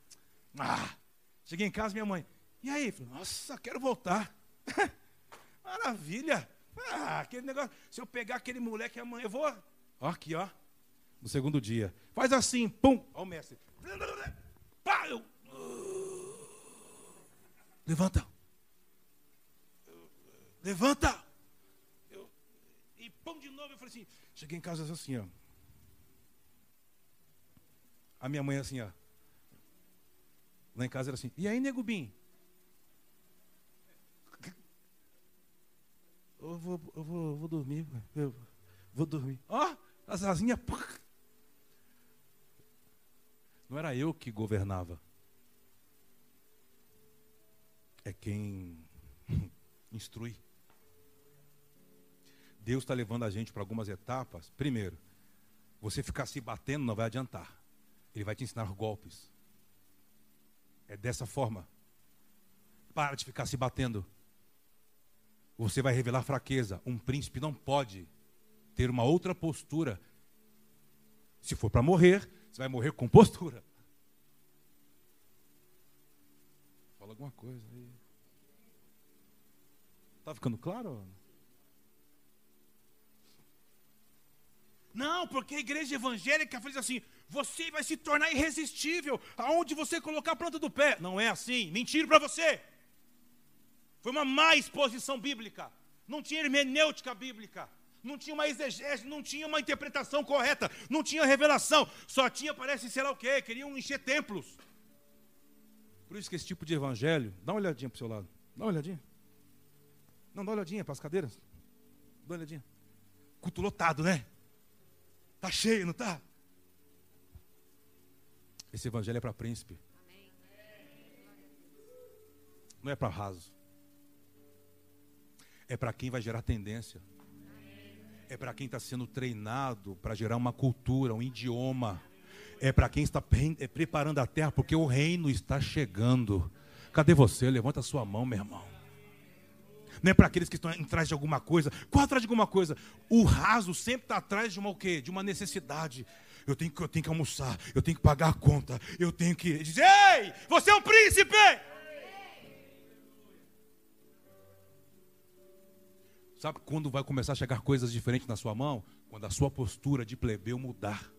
ah. Cheguei em casa, minha mãe. E aí? Falei, nossa, quero voltar. Maravilha. Ah, aquele negócio. Se eu pegar aquele moleque amanhã, eu vou. Ó, aqui, ó no segundo dia. Faz assim, pum, ao mestre. Pá, eu... Levanta. Levanta. Eu... E pum de novo, eu falei assim, cheguei em casa assim, ó. A minha mãe assim, ó. Lá em casa era assim, e aí, negubim? Eu vou, eu vou, eu vou dormir, eu vou dormir. Ó, oh, as asinhas, não era eu que governava. É quem instrui. Deus está levando a gente para algumas etapas. Primeiro, você ficar se batendo não vai adiantar. Ele vai te ensinar golpes. É dessa forma. Para de ficar se batendo. Você vai revelar fraqueza. Um príncipe não pode ter uma outra postura. Se for para morrer, você vai morrer com postura. Fala alguma coisa aí. Está ficando claro? Não, porque a igreja evangélica faz assim: você vai se tornar irresistível aonde você colocar a planta do pé. Não é assim. Mentira para você. Foi uma má exposição bíblica. Não tinha hermenêutica bíblica não tinha uma exegese, não tinha uma interpretação correta, não tinha revelação, só tinha, parece, sei lá o quê, queriam encher templos. Por isso que esse tipo de evangelho, dá uma olhadinha para o seu lado, dá uma olhadinha. Não, dá uma olhadinha para as cadeiras. Dá uma olhadinha. Culto lotado, né? Tá cheio, não tá? Esse evangelho é para príncipe. Não é para raso. É para quem vai gerar tendência é para quem está sendo treinado para gerar uma cultura, um idioma. É para quem está é, preparando a terra, porque o reino está chegando. Cadê você? Levanta a sua mão, meu irmão. não é para aqueles que estão atrás de alguma coisa. Qual atrás de alguma coisa? O raso sempre está atrás de uma o quê? De uma necessidade. Eu tenho, que, eu tenho que almoçar, eu tenho que pagar a conta, eu tenho que dizer, ei, você é um príncipe! Sabe quando vai começar a chegar coisas diferentes na sua mão? Quando a sua postura de plebeu mudar.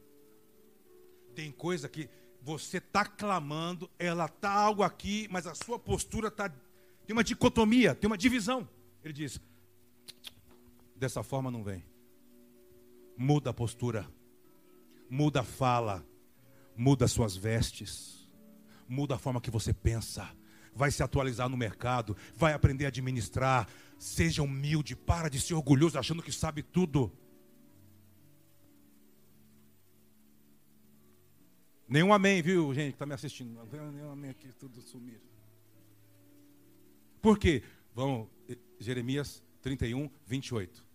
Tem coisa que você está clamando, ela está algo aqui, mas a sua postura está. Tem uma dicotomia, tem uma divisão. Ele diz: dessa forma não vem. Muda a postura, muda a fala, muda suas vestes, muda a forma que você pensa, vai se atualizar no mercado, vai aprender a administrar. Seja humilde, para de ser orgulhoso achando que sabe tudo. Nenhum amém, viu, gente, que está me assistindo. Nenhum amém aqui, tudo sumiram. Por quê? Vamos, Jeremias 31, 28.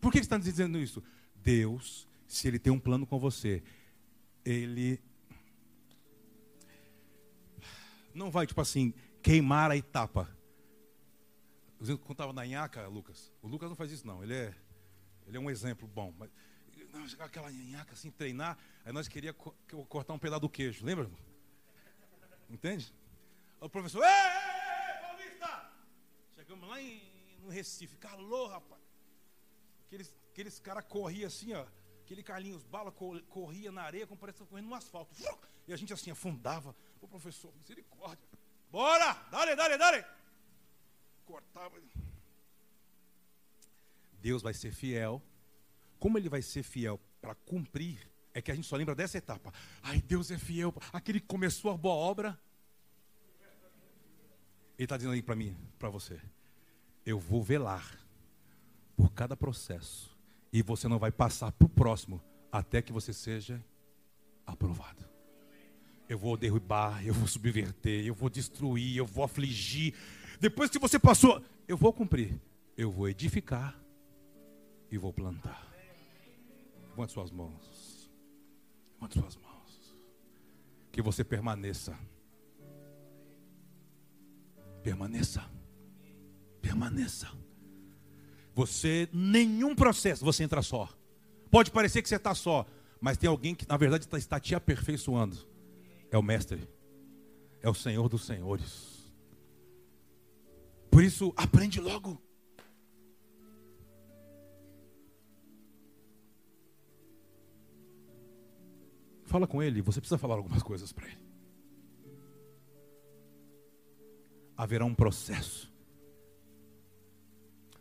Por que está dizendo isso? Deus, se Ele tem um plano com você, Ele não vai, tipo assim, queimar a etapa. Eu contava na Inhaca, Lucas. O Lucas não faz isso, não. Ele é, ele é um exemplo bom. Mas não, chegar aquela nhanhaca assim, treinar. Aí nós queríamos cortar um pedaço do queijo, lembra? Entende? O professor, ei, Paulista! Chegamos lá em, no Recife, calor, rapaz. Aqueles, aqueles caras corriam assim, ó. Aquele Carlinhos Bala corria na areia, como parecia correndo no asfalto. E a gente assim afundava. O professor, misericórdia. Bora! Dale, dale, dale! Cortava. Deus vai ser fiel como ele vai ser fiel para cumprir, é que a gente só lembra dessa etapa. Ai, Deus é fiel. Aquele que começou a boa obra. Ele está dizendo aí para mim, para você. Eu vou velar por cada processo. E você não vai passar para o próximo até que você seja aprovado. Eu vou derrubar, eu vou subverter, eu vou destruir, eu vou afligir. Depois que você passou, eu vou cumprir. Eu vou edificar e vou plantar. Levante suas mãos. Levante suas mãos. Que você permaneça. Permaneça. Permaneça. Você, nenhum processo, você entra só. Pode parecer que você está só, mas tem alguém que na verdade está, está te aperfeiçoando. É o Mestre. É o Senhor dos Senhores. Por isso, aprende logo. Fala com ele, você precisa falar algumas coisas para ele. Haverá um processo.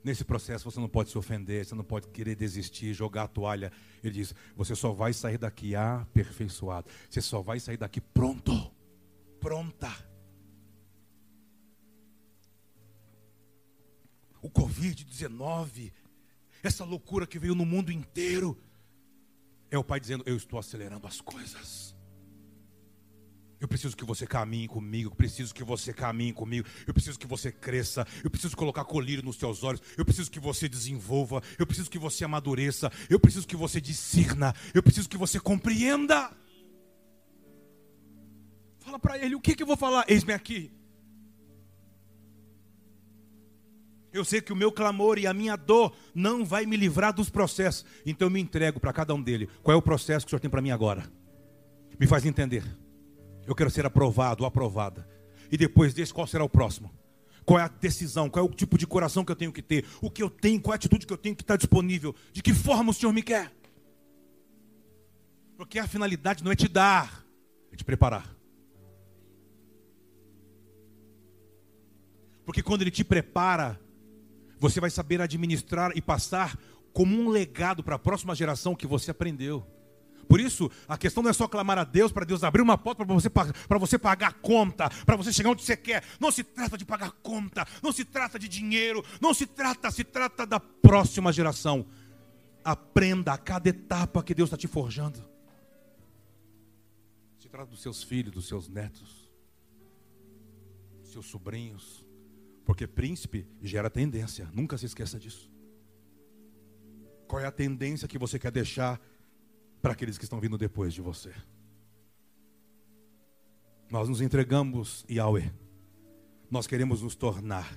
Nesse processo você não pode se ofender, você não pode querer desistir, jogar a toalha. Ele diz: você só vai sair daqui aperfeiçoado. Você só vai sair daqui pronto. Pronta. O Covid-19, essa loucura que veio no mundo inteiro é o Pai dizendo: Eu estou acelerando as coisas. Eu preciso que você caminhe comigo. Eu preciso que você caminhe comigo. Eu preciso que você cresça. Eu preciso colocar colírio nos seus olhos. Eu preciso que você desenvolva. Eu preciso que você amadureça. Eu preciso que você discirna. Eu preciso que você compreenda. Fala para ele: O que, que eu vou falar? Eis-me aqui. Eu sei que o meu clamor e a minha dor não vai me livrar dos processos. Então eu me entrego para cada um dele. Qual é o processo que o Senhor tem para mim agora? Me faz entender. Eu quero ser aprovado ou aprovada. E depois desse, qual será o próximo? Qual é a decisão? Qual é o tipo de coração que eu tenho que ter? O que eu tenho? Qual é a atitude que eu tenho que estar disponível? De que forma o Senhor me quer? Porque a finalidade não é te dar, é te preparar. Porque quando Ele te prepara, você vai saber administrar e passar como um legado para a próxima geração que você aprendeu. Por isso, a questão não é só clamar a Deus para Deus abrir uma porta para você, para você pagar conta, para você chegar onde você quer. Não se trata de pagar conta, não se trata de dinheiro, não se trata, se trata da próxima geração. Aprenda a cada etapa que Deus está te forjando. Se trata dos seus filhos, dos seus netos, dos seus sobrinhos, porque príncipe gera tendência, nunca se esqueça disso. Qual é a tendência que você quer deixar para aqueles que estão vindo depois de você? Nós nos entregamos, Yahweh. Nós queremos nos tornar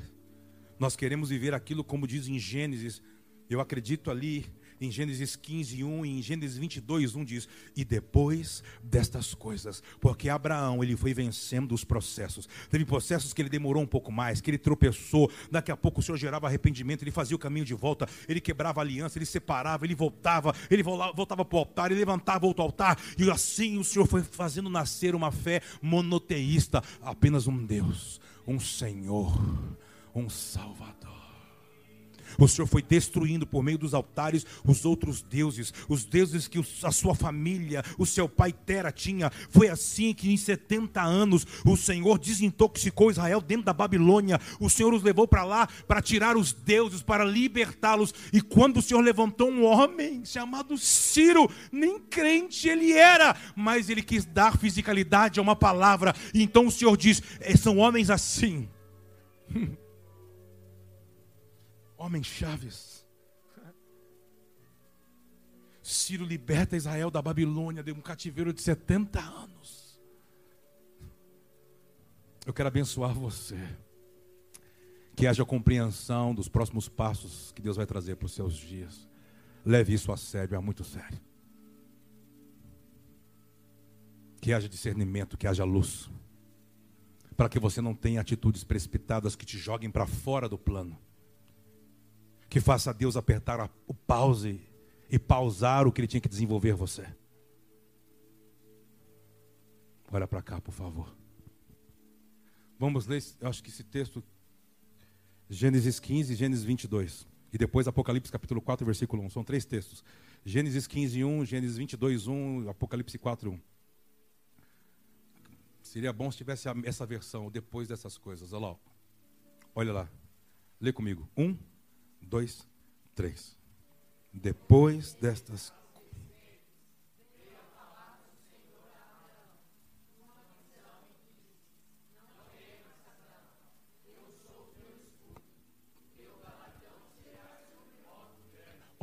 Nós queremos viver aquilo como diz em Gênesis. Eu acredito ali em Gênesis 15, 1 e em Gênesis 22, 1 diz: E depois destas coisas, porque Abraão ele foi vencendo os processos. Teve processos que ele demorou um pouco mais, que ele tropeçou. Daqui a pouco o Senhor gerava arrependimento, ele fazia o caminho de volta, ele quebrava aliança, ele separava, ele voltava, ele voltava para o altar, ele levantava outro altar. E assim o Senhor foi fazendo nascer uma fé monoteísta, apenas um Deus, um Senhor um Salvador. O Senhor foi destruindo por meio dos altares os outros deuses, os deuses que a sua família, o seu pai Tera tinha. Foi assim que em 70 anos o Senhor desintoxicou Israel dentro da Babilônia. O Senhor os levou para lá para tirar os deuses, para libertá-los. E quando o Senhor levantou um homem chamado Ciro, nem crente ele era, mas ele quis dar fisicalidade a uma palavra. Então o Senhor diz: é, são homens assim. homens chaves. Ciro liberta Israel da Babilônia de um cativeiro de 70 anos. Eu quero abençoar você. Que haja compreensão dos próximos passos que Deus vai trazer para os seus dias. Leve isso a sério, é muito sério. Que haja discernimento, que haja luz. Para que você não tenha atitudes precipitadas que te joguem para fora do plano que faça Deus apertar o pause e pausar o que ele tinha que desenvolver você. Olha para cá, por favor. Vamos ler, acho que esse texto, Gênesis 15 Gênesis 22. E depois Apocalipse capítulo 4, versículo 1. São três textos. Gênesis 15, 1, Gênesis 22, 1, Apocalipse 4, 1. Seria bom se tivesse essa versão depois dessas coisas. Olha lá. Olha lá. Lê comigo. Um dois, três. Depois destas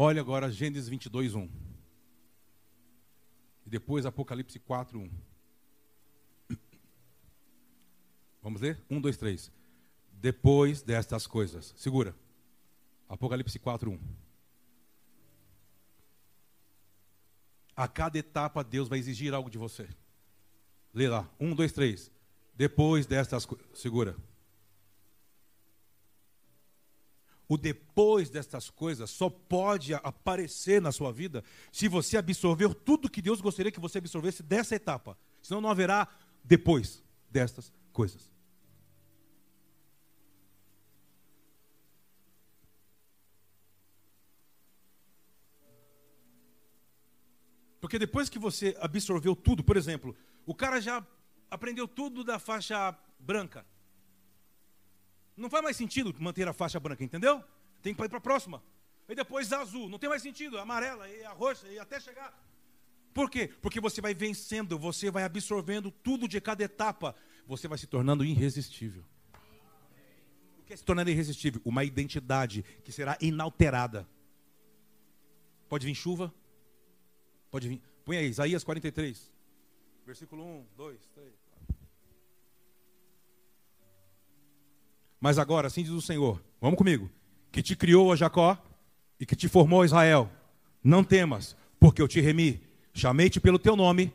Olha agora Gênesis 22, 1. E depois Apocalipse 4, 1. Vamos ler? 1, 2, 3. Depois destas coisas. Segura. Apocalipse 4:1. A cada etapa Deus vai exigir algo de você. Lê lá. Um, dois, três. Depois destas. Segura. O depois destas coisas só pode aparecer na sua vida se você absorver tudo que Deus gostaria que você absorvesse dessa etapa. Senão não haverá depois destas coisas. Porque depois que você absorveu tudo, por exemplo, o cara já aprendeu tudo da faixa branca. Não faz mais sentido manter a faixa branca, entendeu? Tem que ir para a próxima. E depois a azul. Não tem mais sentido. A amarela e a roxa e até chegar. Por quê? Porque você vai vencendo, você vai absorvendo tudo de cada etapa. Você vai se tornando irresistível. O que é se tornando irresistível? Uma identidade que será inalterada. Pode vir chuva, Pode vir. Põe aí, Isaías 43. Versículo 1, 2, 3. Mas agora, assim diz o Senhor, vamos comigo, que te criou a Jacó e que te formou a Israel. Não temas, porque eu te remi, chamei-te pelo teu nome.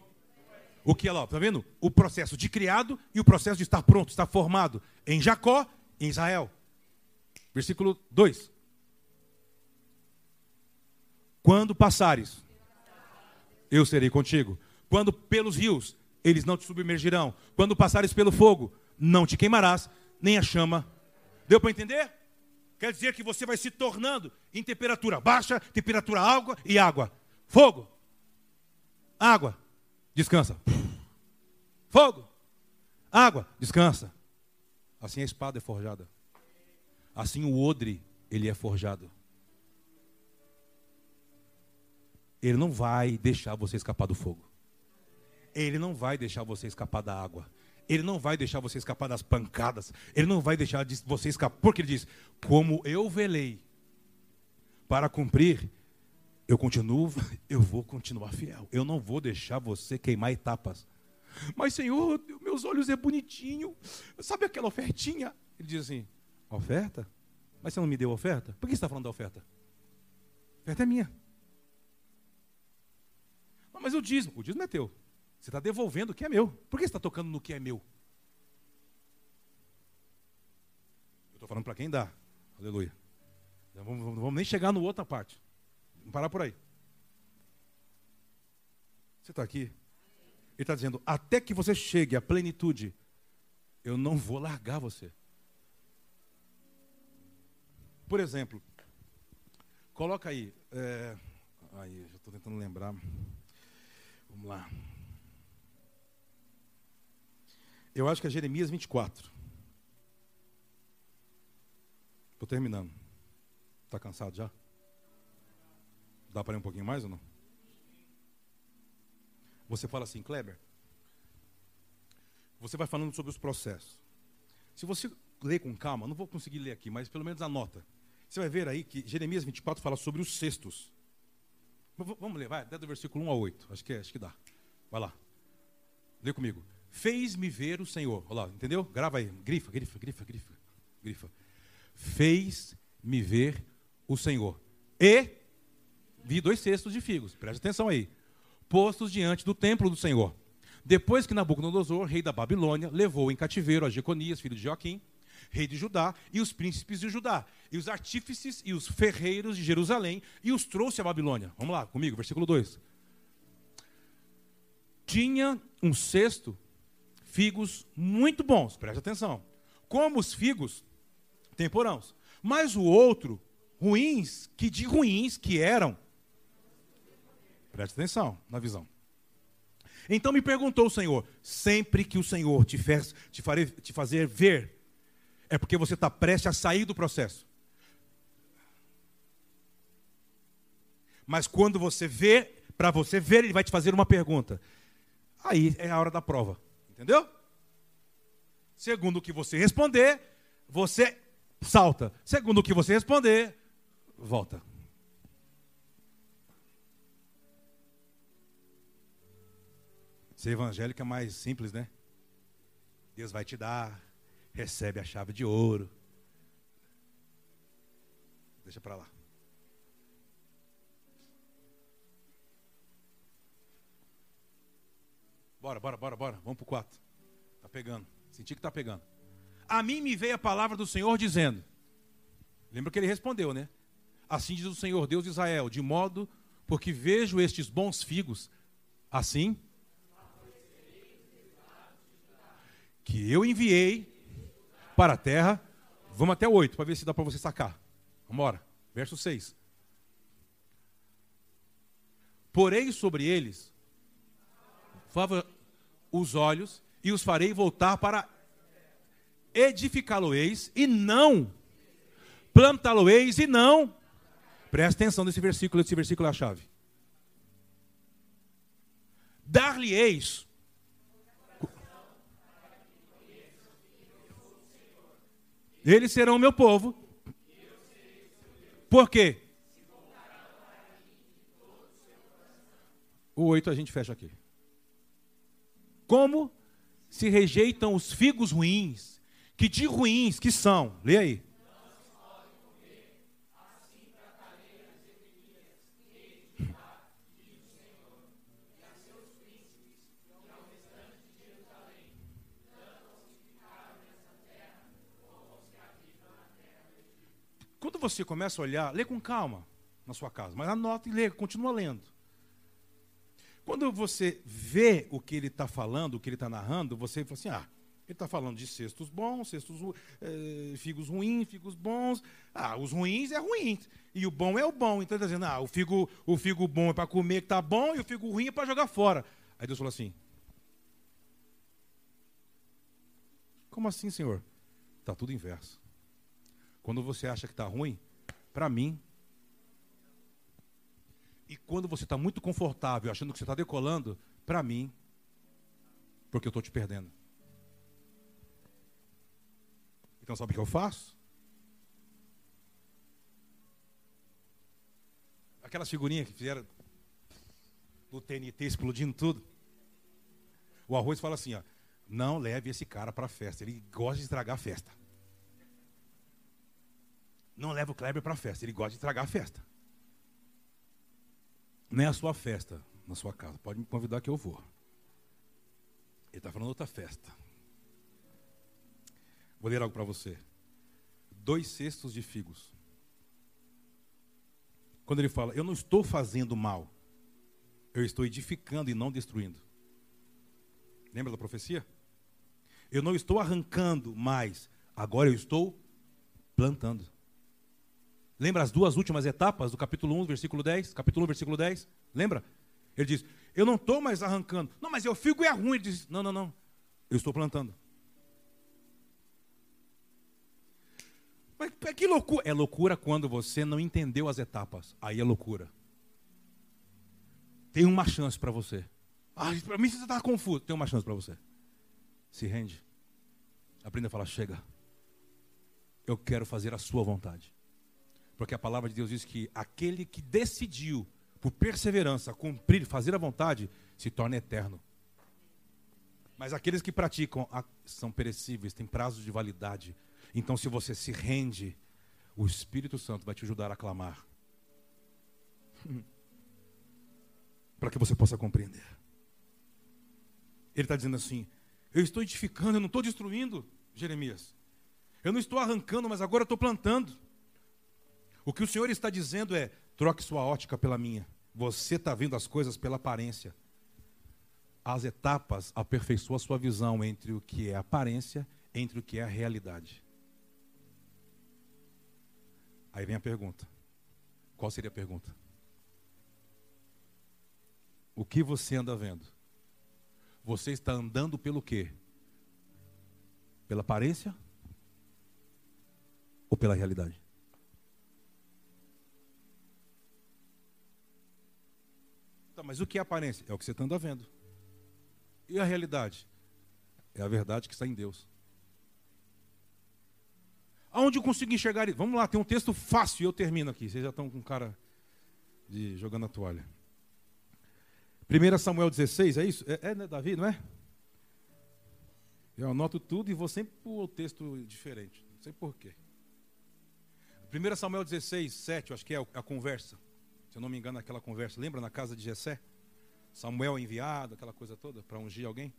O que é lá? Está vendo? O processo de criado e o processo de estar pronto, estar formado em Jacó e em Israel. Versículo 2. Quando passares eu serei contigo. Quando pelos rios, eles não te submergirão. Quando passares pelo fogo, não te queimarás, nem a chama. Deu para entender? Quer dizer que você vai se tornando em temperatura baixa, temperatura água e água. Fogo. Água. Descansa. Fogo. Água. Descansa. Assim a espada é forjada. Assim o odre, ele é forjado. Ele não vai deixar você escapar do fogo. Ele não vai deixar você escapar da água. Ele não vai deixar você escapar das pancadas. Ele não vai deixar você escapar. Porque ele diz: Como eu velei para cumprir, eu continuo, eu vou continuar fiel. Eu não vou deixar você queimar etapas. Mas, Senhor, meus olhos é bonitinho. Sabe aquela ofertinha? Ele diz assim: Oferta? Mas você não me deu oferta? Por que você está falando da oferta? A oferta é minha. Mas o dízimo, o dízimo é teu. Você está devolvendo o que é meu. Por que você está tocando no que é meu? Eu estou falando para quem dá. Aleluia. Não vamos, vamos nem chegar na outra parte. Vamos parar por aí. Você está aqui? Ele está dizendo: até que você chegue à plenitude, eu não vou largar você. Por exemplo, coloca aí. É, aí, já estou tentando lembrar. Vamos lá. Eu acho que é Jeremias 24. Estou terminando. Está cansado já? Dá para ir um pouquinho mais ou não? Você fala assim, Kleber. Você vai falando sobre os processos. Se você ler com calma, não vou conseguir ler aqui, mas pelo menos anota. Você vai ver aí que Jeremias 24 fala sobre os cestos. Vamos ler, vai, até do versículo 1 a 8. Acho que, é, acho que dá. Vai lá. Lê comigo. Fez-me ver o Senhor. Olha lá, entendeu? Grava aí. Grifa, grifa, grifa, grifa. Grifa. Fez-me ver o Senhor. E vi dois cestos de figos. Preste atenção aí. Postos diante do templo do Senhor. Depois que Nabucodonosor, rei da Babilônia, levou em cativeiro a Jeconias, filho de Joaquim, rei de Judá, e os príncipes de Judá, e os artífices e os ferreiros de Jerusalém, e os trouxe à Babilônia. Vamos lá comigo, versículo 2. Tinha um cesto, figos muito bons, preste atenção, como os figos temporãos, mas o outro, ruins, que de ruins que eram. Preste atenção na visão. Então me perguntou o Senhor: sempre que o Senhor te, fez, te, farei, te fazer ver é porque você está prestes a sair do processo. Mas quando você vê, para você ver, ele vai te fazer uma pergunta. Aí é a hora da prova. Entendeu? Segundo o que você responder, você salta. Segundo o que você responder, volta. Ser evangélico é mais simples, né? Deus vai te dar, recebe a chave de ouro. Deixa para lá. Bora, bora, bora, bora. Vamos para o 4. Está pegando. Senti que está pegando. A mim me veio a palavra do Senhor dizendo. Lembra que ele respondeu, né? Assim diz o Senhor Deus de Israel, de modo porque vejo estes bons figos, assim que eu enviei para a terra. Vamos até o 8 para ver se dá para você sacar. Vamos embora. Verso 6. Porei sobre eles os olhos e os farei voltar para edificá-lo-eis e não plantá-lo-eis e não. Presta atenção nesse versículo, esse versículo é a chave. Dar-lhe-eis Eles serão meu povo. Por quê? O 8 a gente fecha aqui. Como se rejeitam os figos ruins, que de ruins que são, lê aí. Quando você começa a olhar, lê com calma na sua casa, mas anota e lê, continua lendo. Quando você vê o que ele está falando, o que ele está narrando, você fala assim: ah, ele está falando de cestos bons, cestos é, figos ruins, figos bons. Ah, os ruins é ruim. E o bom é o bom. Então ele está dizendo, ah, o figo, o figo bom é para comer que está bom e o figo ruim é para jogar fora. Aí Deus falou assim: Como assim, Senhor? Está tudo inverso. Quando você acha que está ruim, para mim. E quando você está muito confortável, achando que você está decolando, para mim, porque eu estou te perdendo. Então sabe o que eu faço? Aquelas figurinhas que fizeram do TNT explodindo tudo. O arroz fala assim, ó, não leve esse cara para a festa, ele gosta de estragar a festa. Não leva o Kleber para a festa. Ele gosta de estragar a festa. Não é a sua festa na sua casa. Pode me convidar que eu vou. Ele está falando outra festa. Vou ler algo para você. Dois cestos de figos. Quando ele fala, eu não estou fazendo mal, eu estou edificando e não destruindo. Lembra da profecia? Eu não estou arrancando mais, agora eu estou plantando. Lembra as duas últimas etapas do capítulo 1, versículo 10? Capítulo 1, versículo 10? Lembra? Ele diz: Eu não estou mais arrancando. Não, mas eu fico é ruim. Ele diz: Não, não, não. Eu estou plantando. Mas que loucura. É loucura quando você não entendeu as etapas. Aí é loucura. Tem uma chance para você. Ah, para mim você está confuso. Tem uma chance para você. Se rende. Aprenda a falar: Chega. Eu quero fazer a sua vontade. Porque a palavra de Deus diz que aquele que decidiu, por perseverança, cumprir, fazer a vontade, se torna eterno. Mas aqueles que praticam são perecíveis, têm prazo de validade. Então, se você se rende, o Espírito Santo vai te ajudar a clamar. Para que você possa compreender. Ele está dizendo assim: Eu estou edificando, eu não estou destruindo, Jeremias. Eu não estou arrancando, mas agora estou plantando. O que o Senhor está dizendo é: troque sua ótica pela minha. Você está vendo as coisas pela aparência. As etapas aperfeiçoam a sua visão entre o que é aparência, entre o que é a realidade. Aí vem a pergunta. Qual seria a pergunta? O que você anda vendo? Você está andando pelo quê? Pela aparência ou pela realidade? Mas o que é aparência? É o que você anda vendo. E a realidade? É a verdade que está em Deus. Aonde eu consigo enxergar isso? Vamos lá, tem um texto fácil e eu termino aqui. Vocês já estão com cara de jogando a toalha. 1 Samuel 16, é isso? É, é né, Davi, não é? Eu anoto tudo e vou sempre para o texto diferente. Não sei porquê. 1 Samuel 16, 7, eu acho que é a conversa. Se eu não me engano, aquela conversa. Lembra na casa de Jessé? Samuel enviado, aquela coisa toda, para ungir alguém?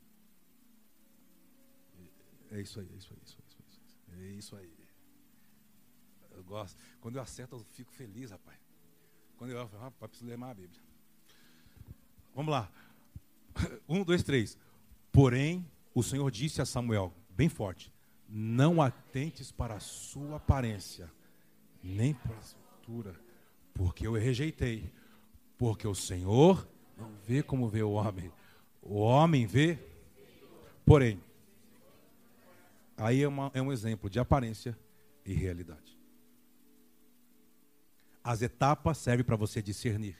É isso aí, é isso aí, é isso aí. É isso aí. Eu gosto. Quando eu acerto, eu fico feliz, rapaz. Quando eu falo, rapaz, preciso ler mais a Bíblia. Vamos lá. Um, dois, três. Porém, o Senhor disse a Samuel, bem forte: Não atentes para a sua aparência, nem para a sua altura, porque eu rejeitei. Porque o Senhor não vê como vê o homem. O homem vê, porém. Aí é, uma, é um exemplo de aparência e realidade. As etapas servem para você discernir.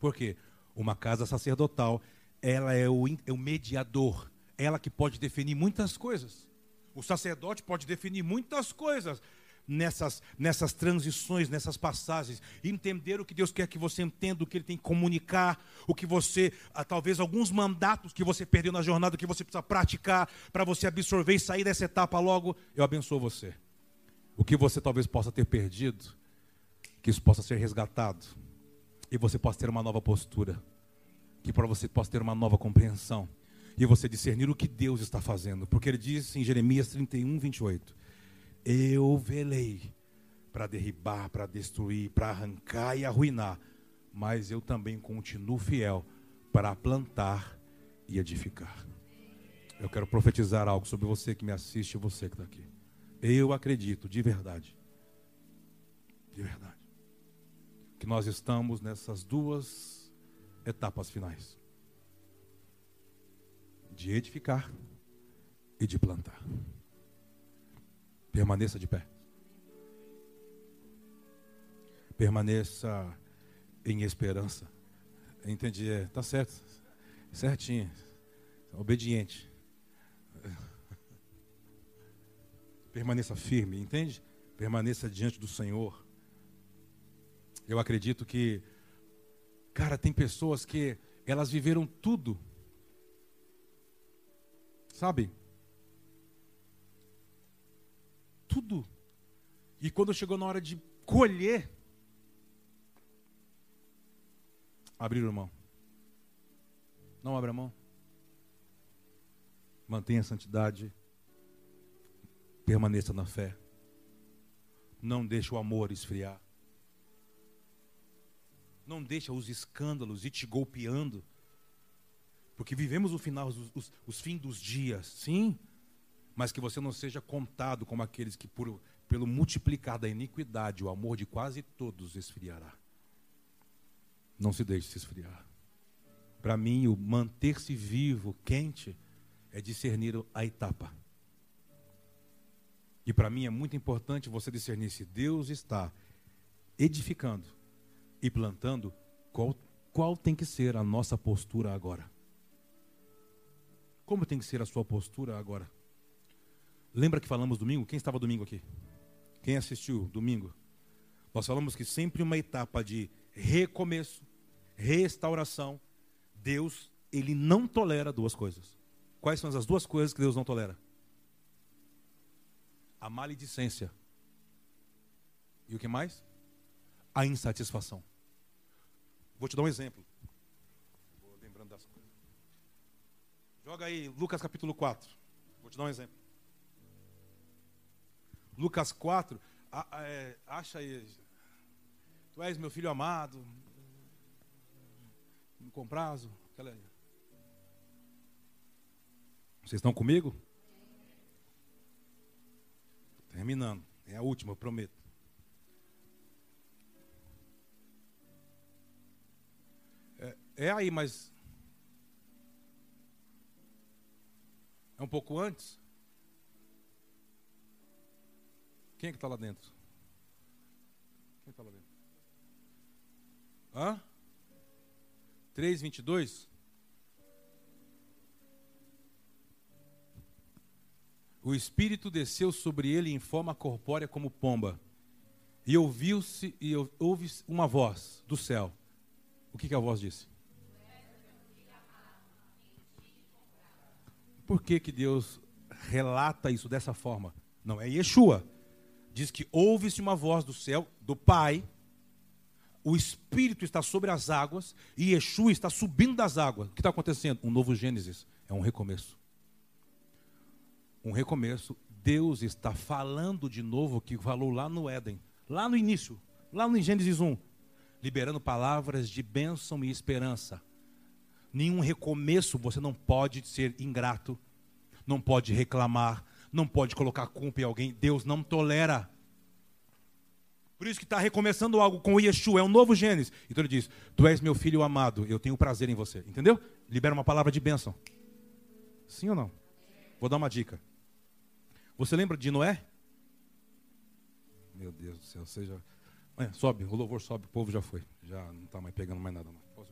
Por quê? Uma casa sacerdotal, ela é o, é o mediador. Ela que pode definir muitas coisas. O sacerdote pode definir muitas coisas nessas, nessas transições, nessas passagens, entender o que Deus quer que você entenda, o que Ele tem que comunicar, o que você, ah, talvez alguns mandatos que você perdeu na jornada, que você precisa praticar para você absorver e sair dessa etapa logo. Eu abençoo você. O que você talvez possa ter perdido, que isso possa ser resgatado e você possa ter uma nova postura, que para você possa ter uma nova compreensão e você discernir o que Deus está fazendo, porque Ele diz em Jeremias 31, 28 eu velei para derribar, para destruir, para arrancar e arruinar, mas eu também continuo fiel para plantar e edificar. Eu quero profetizar algo sobre você que me assiste e você que está aqui. Eu acredito de verdade, de verdade, que nós estamos nessas duas etapas finais: de edificar e de plantar. Permaneça de pé. Permaneça em esperança. Entendi, é, tá certo. Certinho. Obediente. Permaneça firme, entende? Permaneça diante do Senhor. Eu acredito que, cara, tem pessoas que elas viveram tudo. Sabe? Tudo. E quando chegou na hora de colher, abrir a mão. Não abra a mão. Mantenha a santidade. Permaneça na fé. Não deixe o amor esfriar. Não deixe os escândalos ir te golpeando. Porque vivemos o final, os, os, os fins dos dias, sim, mas que você não seja contado como aqueles que, por, pelo multiplicar da iniquidade, o amor de quase todos esfriará. Não se deixe se esfriar. Para mim, o manter-se vivo, quente, é discernir a etapa. E para mim é muito importante você discernir se Deus está edificando e plantando, qual, qual tem que ser a nossa postura agora. Como tem que ser a sua postura agora? Lembra que falamos domingo? Quem estava domingo aqui? Quem assistiu domingo? Nós falamos que sempre uma etapa de recomeço, restauração, Deus, ele não tolera duas coisas. Quais são as duas coisas que Deus não tolera? A maledicência. E o que mais? A insatisfação. Vou te dar um exemplo. Vou lembrando das coisas. Joga aí Lucas capítulo 4. Vou te dar um exemplo. Lucas 4, é, acha aí. Tu és meu filho amado, com prazo. Aquela... Vocês estão comigo? Terminando. É a última, eu prometo. É, é aí, mas. É um pouco antes? Quem é que está lá dentro? Quem está lá dentro? Hã? 3,22? O Espírito desceu sobre ele em forma corpórea como pomba. E ouviu-se e ouve uma voz do céu. O que, que a voz disse? Por que, que Deus relata isso dessa forma? Não é Yeshua. Diz que ouve-se uma voz do céu, do Pai, o Espírito está sobre as águas e Yeshua está subindo das águas. O que está acontecendo? Um novo Gênesis. É um recomeço. Um recomeço. Deus está falando de novo o que falou lá no Éden, lá no início, lá no Gênesis 1, liberando palavras de bênção e esperança. Nenhum recomeço você não pode ser ingrato, não pode reclamar, não pode colocar culpa em alguém. Deus não tolera. Por isso que está recomeçando algo com Yeshua, é um novo Gênesis. Então ele diz: Tu és meu filho amado, eu tenho prazer em você. Entendeu? Libera uma palavra de bênção. Sim ou não? Vou dar uma dica. Você lembra de Noé? Meu Deus do céu, já. É, sobe, o louvor sobe, o povo já foi. Já não está mais pegando mais nada. Mais.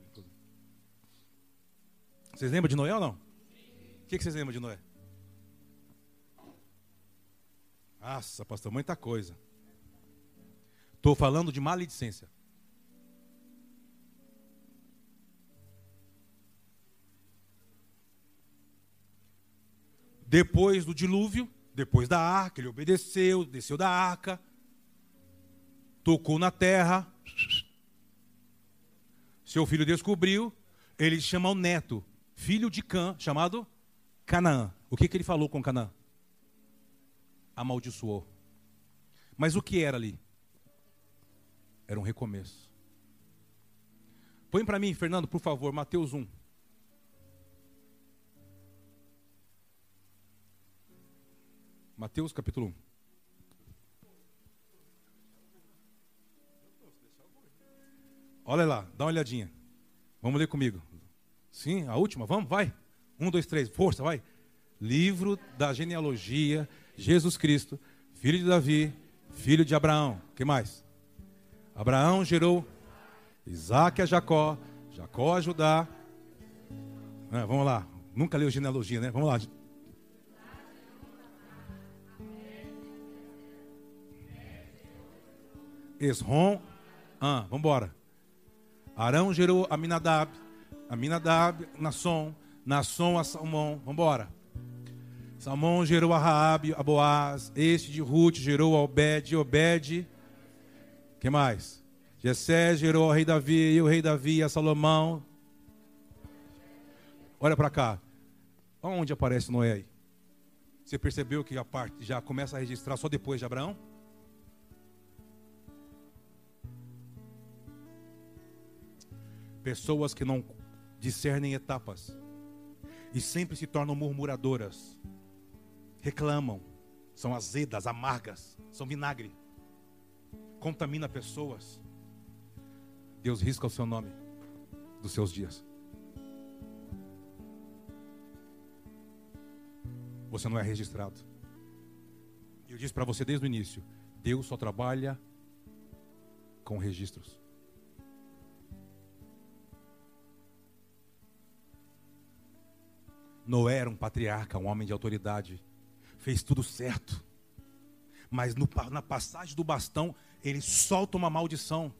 Vocês lembram de Noé ou não? O que, que vocês lembram de Noé? Nossa, pastor, muita coisa. Estou falando de maledicência. Depois do dilúvio, depois da arca, ele obedeceu, desceu da arca, tocou na terra. Seu filho descobriu, ele chama o neto, filho de Cã, chamado Canaã. O que, que ele falou com Canaã? Amaldiçoou. Mas o que era ali? Era um recomeço. Põe para mim, Fernando, por favor, Mateus 1. Mateus capítulo 1. Olha lá, dá uma olhadinha. Vamos ler comigo. Sim, a última, vamos, vai. Um, dois, três, força, vai. Livro da genealogia, Jesus Cristo, filho de Davi, filho de Abraão. Que mais? Abraão gerou Isaac a Jacó, Jacó a Judá. É, vamos lá, nunca leu genealogia, né? Vamos lá. Esrom, ah, vamos embora. Arão gerou Aminadab, Aminadab, Nasson, Nasson a Salmão, vamos embora. Salmão gerou a Raabe, a Boaz, este de Ruth gerou a Obed, Obed, que mais? Jessé gerou o rei Davi, e o rei Davi a Salomão. Olha para cá. Onde aparece Noé aí? Você percebeu que a parte já começa a registrar só depois de Abraão? Pessoas que não discernem etapas e sempre se tornam murmuradoras, reclamam, são azedas, amargas, são vinagre, contamina pessoas. Deus risca o seu nome dos seus dias. Você não é registrado. Eu disse para você desde o início: Deus só trabalha com registros. Noé era um patriarca, um homem de autoridade, fez tudo certo, mas no, na passagem do bastão, ele solta uma maldição.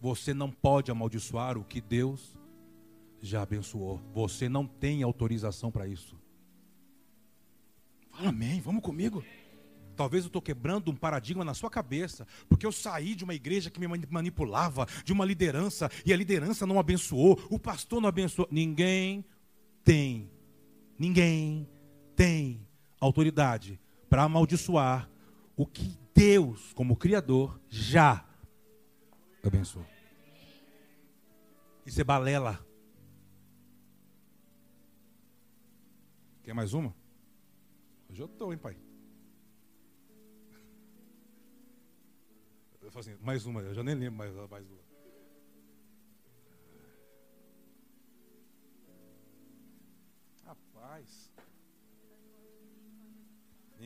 Você não pode amaldiçoar o que Deus já abençoou. Você não tem autorização para isso. Fala amém, vamos comigo. Talvez eu estou quebrando um paradigma na sua cabeça, porque eu saí de uma igreja que me manipulava, de uma liderança, e a liderança não abençoou, o pastor não abençoou. Ninguém tem Ninguém tem autoridade para amaldiçoar o que Deus, como Criador, já abençoou. Isso é balela. Quer mais uma? Hoje eu estou, hein, pai? Eu falo assim, mais uma, eu já nem lembro mais, mais uma.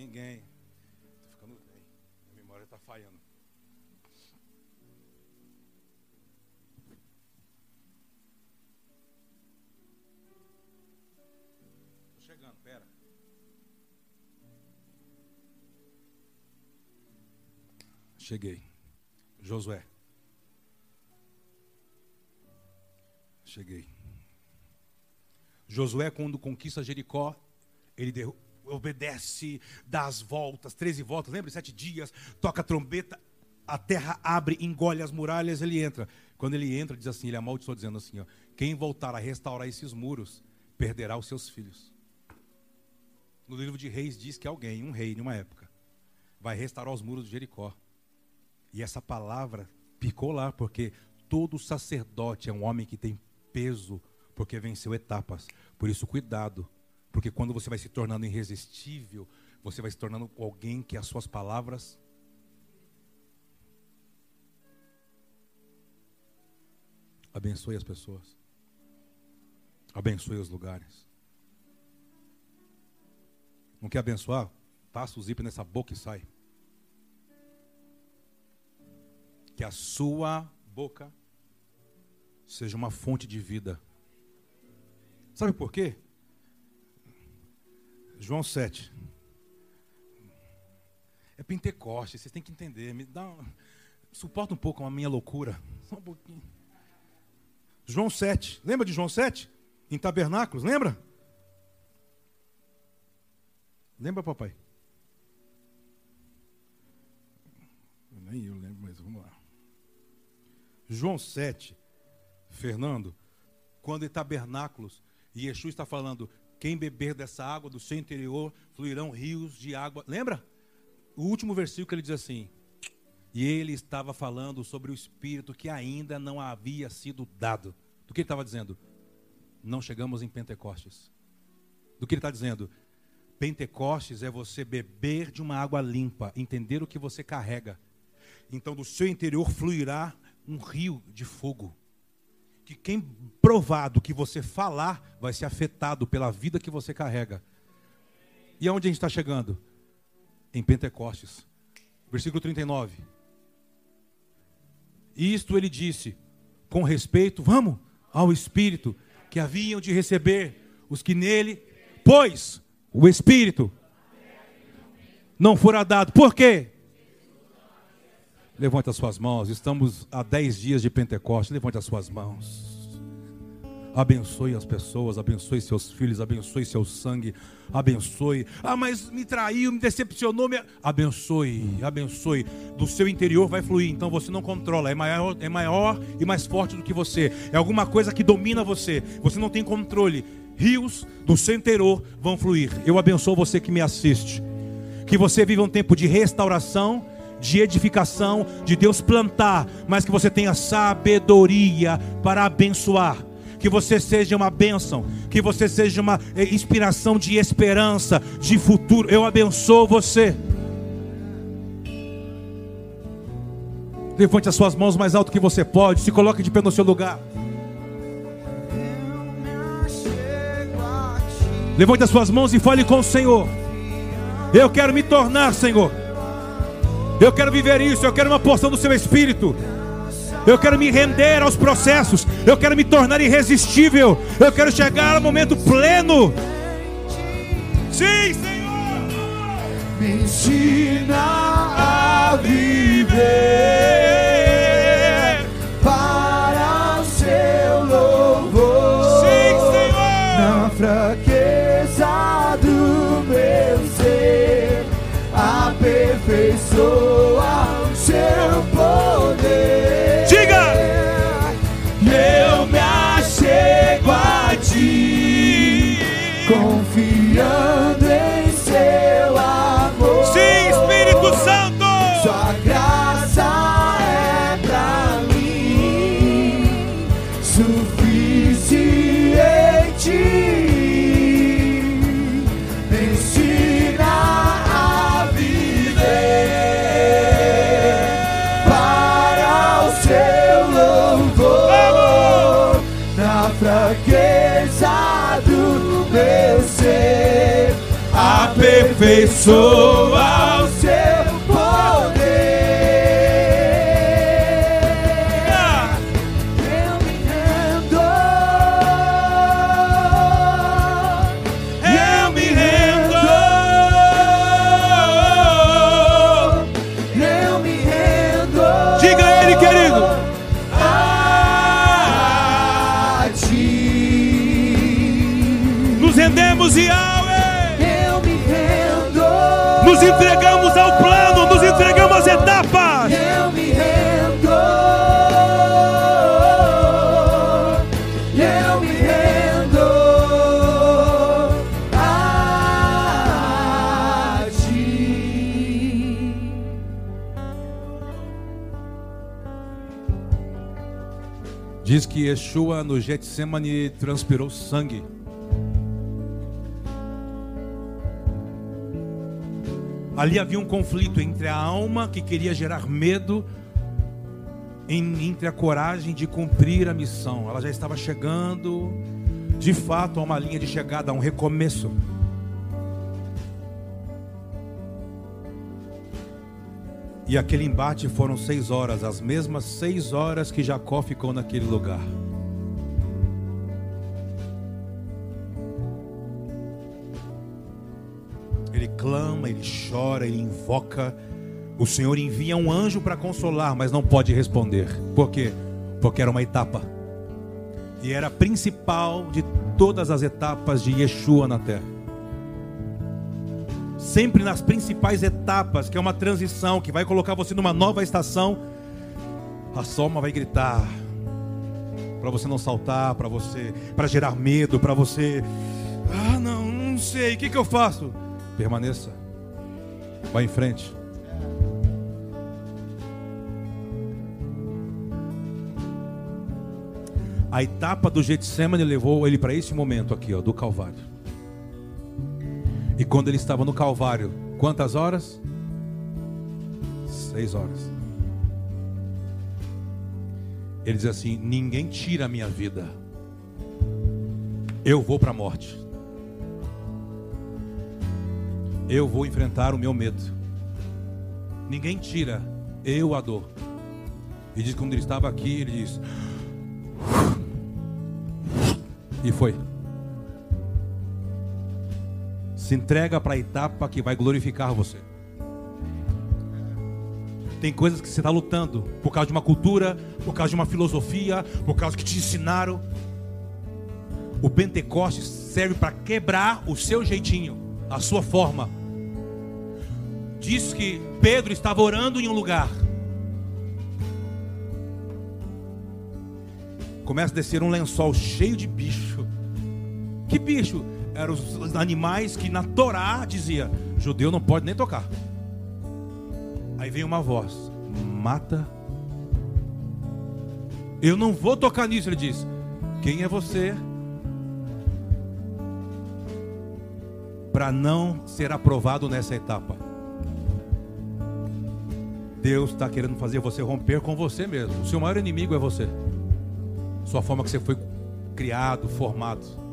Ninguém. Estou ficando bem. A memória está falhando. Estou chegando, pera. Cheguei. Josué. Cheguei. Josué, quando conquista Jericó, ele obedece, dá as voltas, 13 voltas, lembra? Sete dias, toca a trombeta, a terra abre, engole as muralhas, ele entra. Quando ele entra, diz assim, ele amaldiçoa dizendo assim, ó, quem voltar a restaurar esses muros, perderá os seus filhos. No livro de Reis diz que alguém, um rei, numa época, vai restaurar os muros de Jericó. E essa palavra picou lá, porque todo sacerdote é um homem que tem peso, porque venceu etapas. Por isso, cuidado porque quando você vai se tornando irresistível, você vai se tornando alguém que as suas palavras abençoe as pessoas. Abençoe os lugares. Não quer abençoar? Passa o zíper nessa boca e sai. Que a sua boca seja uma fonte de vida. Sabe por quê? João 7. É Pentecoste, vocês têm que entender. Me dá um... Suporta um pouco a minha loucura. Só um pouquinho. João 7. Lembra de João 7? Em tabernáculos, lembra? Lembra, papai? Nem eu lembro, mas vamos lá. João 7, Fernando, quando em tabernáculos, Yeshua está falando, quem beber dessa água do seu interior fluirão rios de água. Lembra? O último versículo ele diz assim: E ele estava falando sobre o Espírito que ainda não havia sido dado. Do que ele estava dizendo? Não chegamos em Pentecostes. Do que ele está dizendo? Pentecostes é você beber de uma água limpa, entender o que você carrega. Então do seu interior fluirá um rio de fogo que quem provado que você falar vai ser afetado pela vida que você carrega. E aonde a gente está chegando? Em Pentecostes. Versículo 39. Isto ele disse, com respeito, vamos, ao Espírito, que haviam de receber os que nele, pois o Espírito não fora dado. Por quê? Levante as suas mãos. Estamos a dez dias de Pentecostes. Levante as suas mãos. Abençoe as pessoas, abençoe seus filhos, abençoe seu sangue, abençoe. Ah, mas me traiu, me decepcionou. Me... Abençoe, abençoe. Do seu interior vai fluir, então você não controla, é maior, é maior e mais forte do que você. É alguma coisa que domina você, você não tem controle. Rios do seu interior vão fluir. Eu abençoo você que me assiste. Que você viva um tempo de restauração de edificação, de Deus plantar, mas que você tenha sabedoria para abençoar que você seja uma bênção, que você seja uma eh, inspiração de esperança, de futuro. Eu abençoo você. Levante as suas mãos mais alto que você pode, se coloque de pé no seu lugar. Levante as suas mãos e fale com o Senhor. Eu quero me tornar, Senhor. Eu quero viver isso, eu quero uma porção do seu espírito. Eu quero me render aos processos. Eu quero me tornar irresistível. Eu quero chegar ao momento pleno. Sim, Senhor. Me ensina a viver ser. Aperfeiçoa Diz que Yeshua no Getsemane transpirou sangue. Ali havia um conflito entre a alma que queria gerar medo, entre a coragem de cumprir a missão. Ela já estava chegando, de fato, a uma linha de chegada, a um recomeço. E aquele embate foram seis horas, as mesmas seis horas que Jacó ficou naquele lugar. Ele clama, ele chora, ele invoca. O Senhor envia um anjo para consolar, mas não pode responder. Por quê? Porque era uma etapa. E era a principal de todas as etapas de Yeshua na terra sempre nas principais etapas, que é uma transição que vai colocar você numa nova estação, a soma vai gritar para você não saltar, para você, para gerar medo, para você, ah, não, não sei, o que que eu faço? Permaneça. Vá em frente. A etapa do Getsemane levou ele para esse momento aqui, ó, do Calvário. E quando ele estava no Calvário, quantas horas? Seis horas. Ele diz assim: Ninguém tira a minha vida, eu vou para a morte, eu vou enfrentar o meu medo. Ninguém tira, eu a dou. E diz que quando ele estava aqui, ele diz: E foi. Se entrega para a etapa que vai glorificar você. Tem coisas que você está lutando por causa de uma cultura, por causa de uma filosofia, por causa que te ensinaram. O Pentecostes serve para quebrar o seu jeitinho, a sua forma. Diz que Pedro estava orando em um lugar. Começa a descer um lençol cheio de bicho. Que bicho? Eram os animais que na Torá dizia: judeu não pode nem tocar. Aí vem uma voz: mata. Eu não vou tocar nisso, ele diz. Quem é você? Para não ser aprovado nessa etapa. Deus está querendo fazer você romper com você mesmo. O seu maior inimigo é você. Sua forma que você foi criado, formado.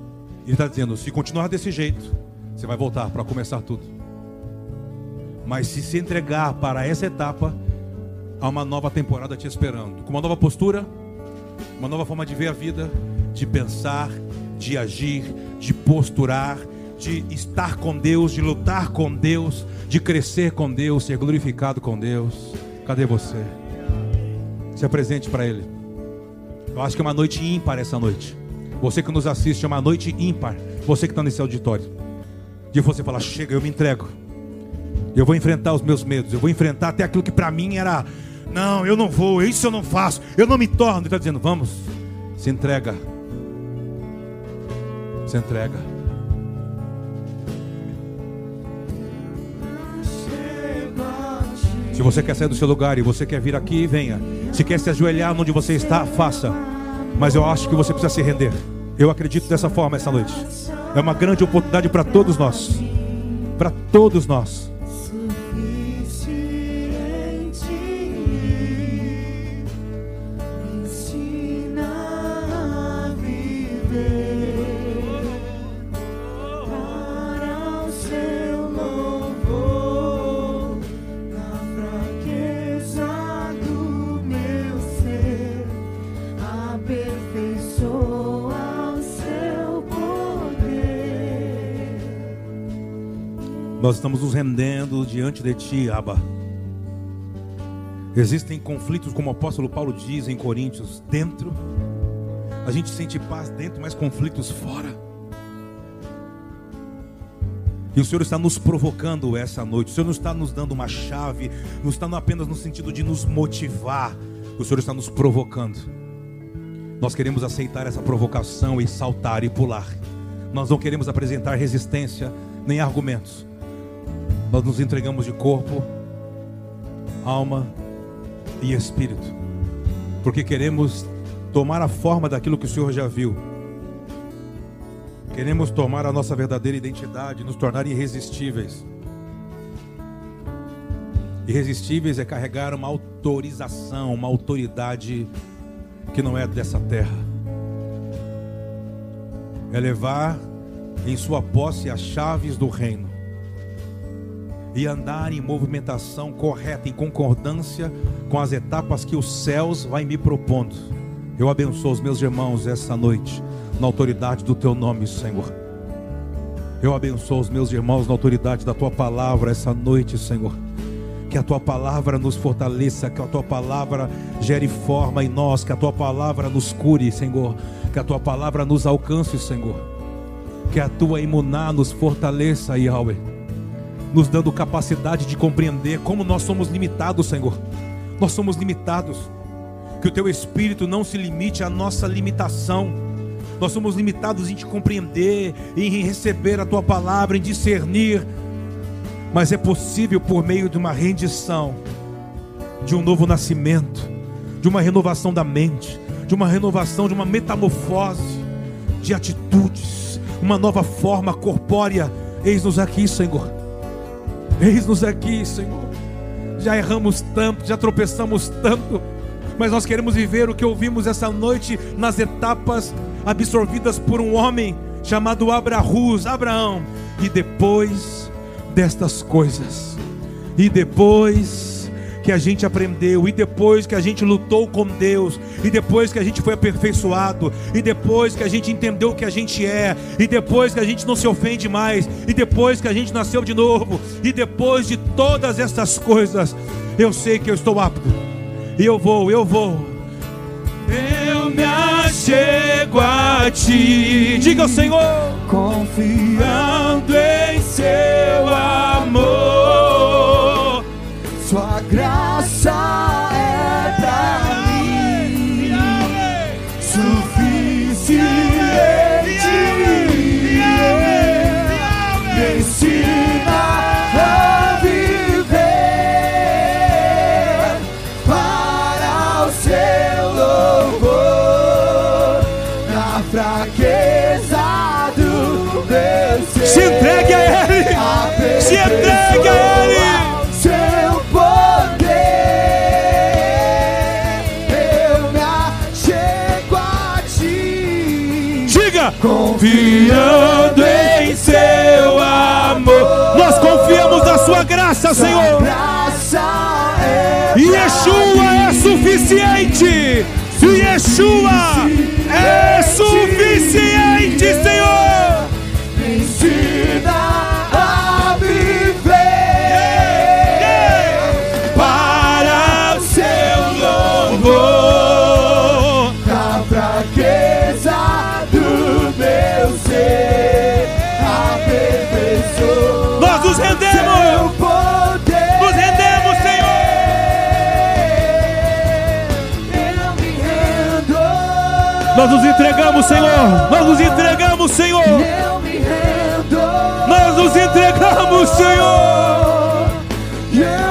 Ele está dizendo: se continuar desse jeito, você vai voltar para começar tudo. Mas se se entregar para essa etapa, há uma nova temporada te esperando. Com uma nova postura, uma nova forma de ver a vida, de pensar, de agir, de posturar, de estar com Deus, de lutar com Deus, de crescer com Deus, ser glorificado com Deus. Cadê você? Se apresente para Ele. Eu acho que é uma noite ímpar essa noite. Você que nos assiste, é uma noite ímpar. Você que está nesse auditório. De você falar: chega, eu me entrego. Eu vou enfrentar os meus medos. Eu vou enfrentar até aquilo que para mim era: não, eu não vou, isso eu não faço, eu não me torno. Ele está dizendo: vamos, se entrega. Se entrega. Se você quer sair do seu lugar e você quer vir aqui, venha. Se quer se ajoelhar onde você está, faça. Mas eu acho que você precisa se render. Eu acredito dessa forma essa noite. É uma grande oportunidade para todos nós. Para todos nós. Nós estamos nos rendendo diante de Ti, Abba. Existem conflitos, como o apóstolo Paulo diz em Coríntios, dentro. A gente sente paz dentro, mas conflitos fora. E o Senhor está nos provocando essa noite. O Senhor não está nos dando uma chave, não está apenas no sentido de nos motivar. O Senhor está nos provocando. Nós queremos aceitar essa provocação e saltar e pular. Nós não queremos apresentar resistência nem argumentos. Nós nos entregamos de corpo, alma e espírito, porque queremos tomar a forma daquilo que o Senhor já viu. Queremos tomar a nossa verdadeira identidade, nos tornar irresistíveis. Irresistíveis é carregar uma autorização, uma autoridade que não é dessa terra. É levar em sua posse as chaves do reino e andar em movimentação correta, em concordância com as etapas que os céus vai me propondo. Eu abençoo os meus irmãos essa noite, na autoridade do teu nome, Senhor. Eu abençoo os meus irmãos na autoridade da tua palavra essa noite, Senhor. Que a tua palavra nos fortaleça, que a tua palavra gere forma em nós, que a tua palavra nos cure, Senhor. Que a tua palavra nos alcance, Senhor. Que a tua imuná nos fortaleça, Yahweh nos dando capacidade de compreender como nós somos limitados, Senhor. Nós somos limitados. Que o teu espírito não se limite à nossa limitação. Nós somos limitados em te compreender, em receber a tua palavra, em discernir. Mas é possível por meio de uma rendição, de um novo nascimento, de uma renovação da mente, de uma renovação, de uma metamorfose de atitudes, uma nova forma corpórea. Eis-nos aqui, Senhor Eis-nos aqui, Senhor. Já erramos tanto, já tropeçamos tanto, mas nós queremos viver o que ouvimos essa noite nas etapas absorvidas por um homem chamado Abrahus, Abraão. E depois destas coisas, e depois que a gente aprendeu, e depois que a gente lutou com Deus, e depois que a gente foi aperfeiçoado, e depois que a gente entendeu o que a gente é, e depois que a gente não se ofende mais, e depois que a gente nasceu de novo, e depois de todas essas coisas, eu sei que eu estou apto, e eu vou, eu vou. Eu me achego a ti. Diga ao Senhor. confiando em Seu amor. Sua graça Confiando em Seu amor. Nós confiamos na Sua graça, Senhor. Graça é E Yeshua é suficiente. Yeshua é suficiente, Senhor. Nós nos entregamos, Senhor. Nós nos entregamos, Senhor. Eu me rendo. Nós nos entregamos, Senhor. Yeah.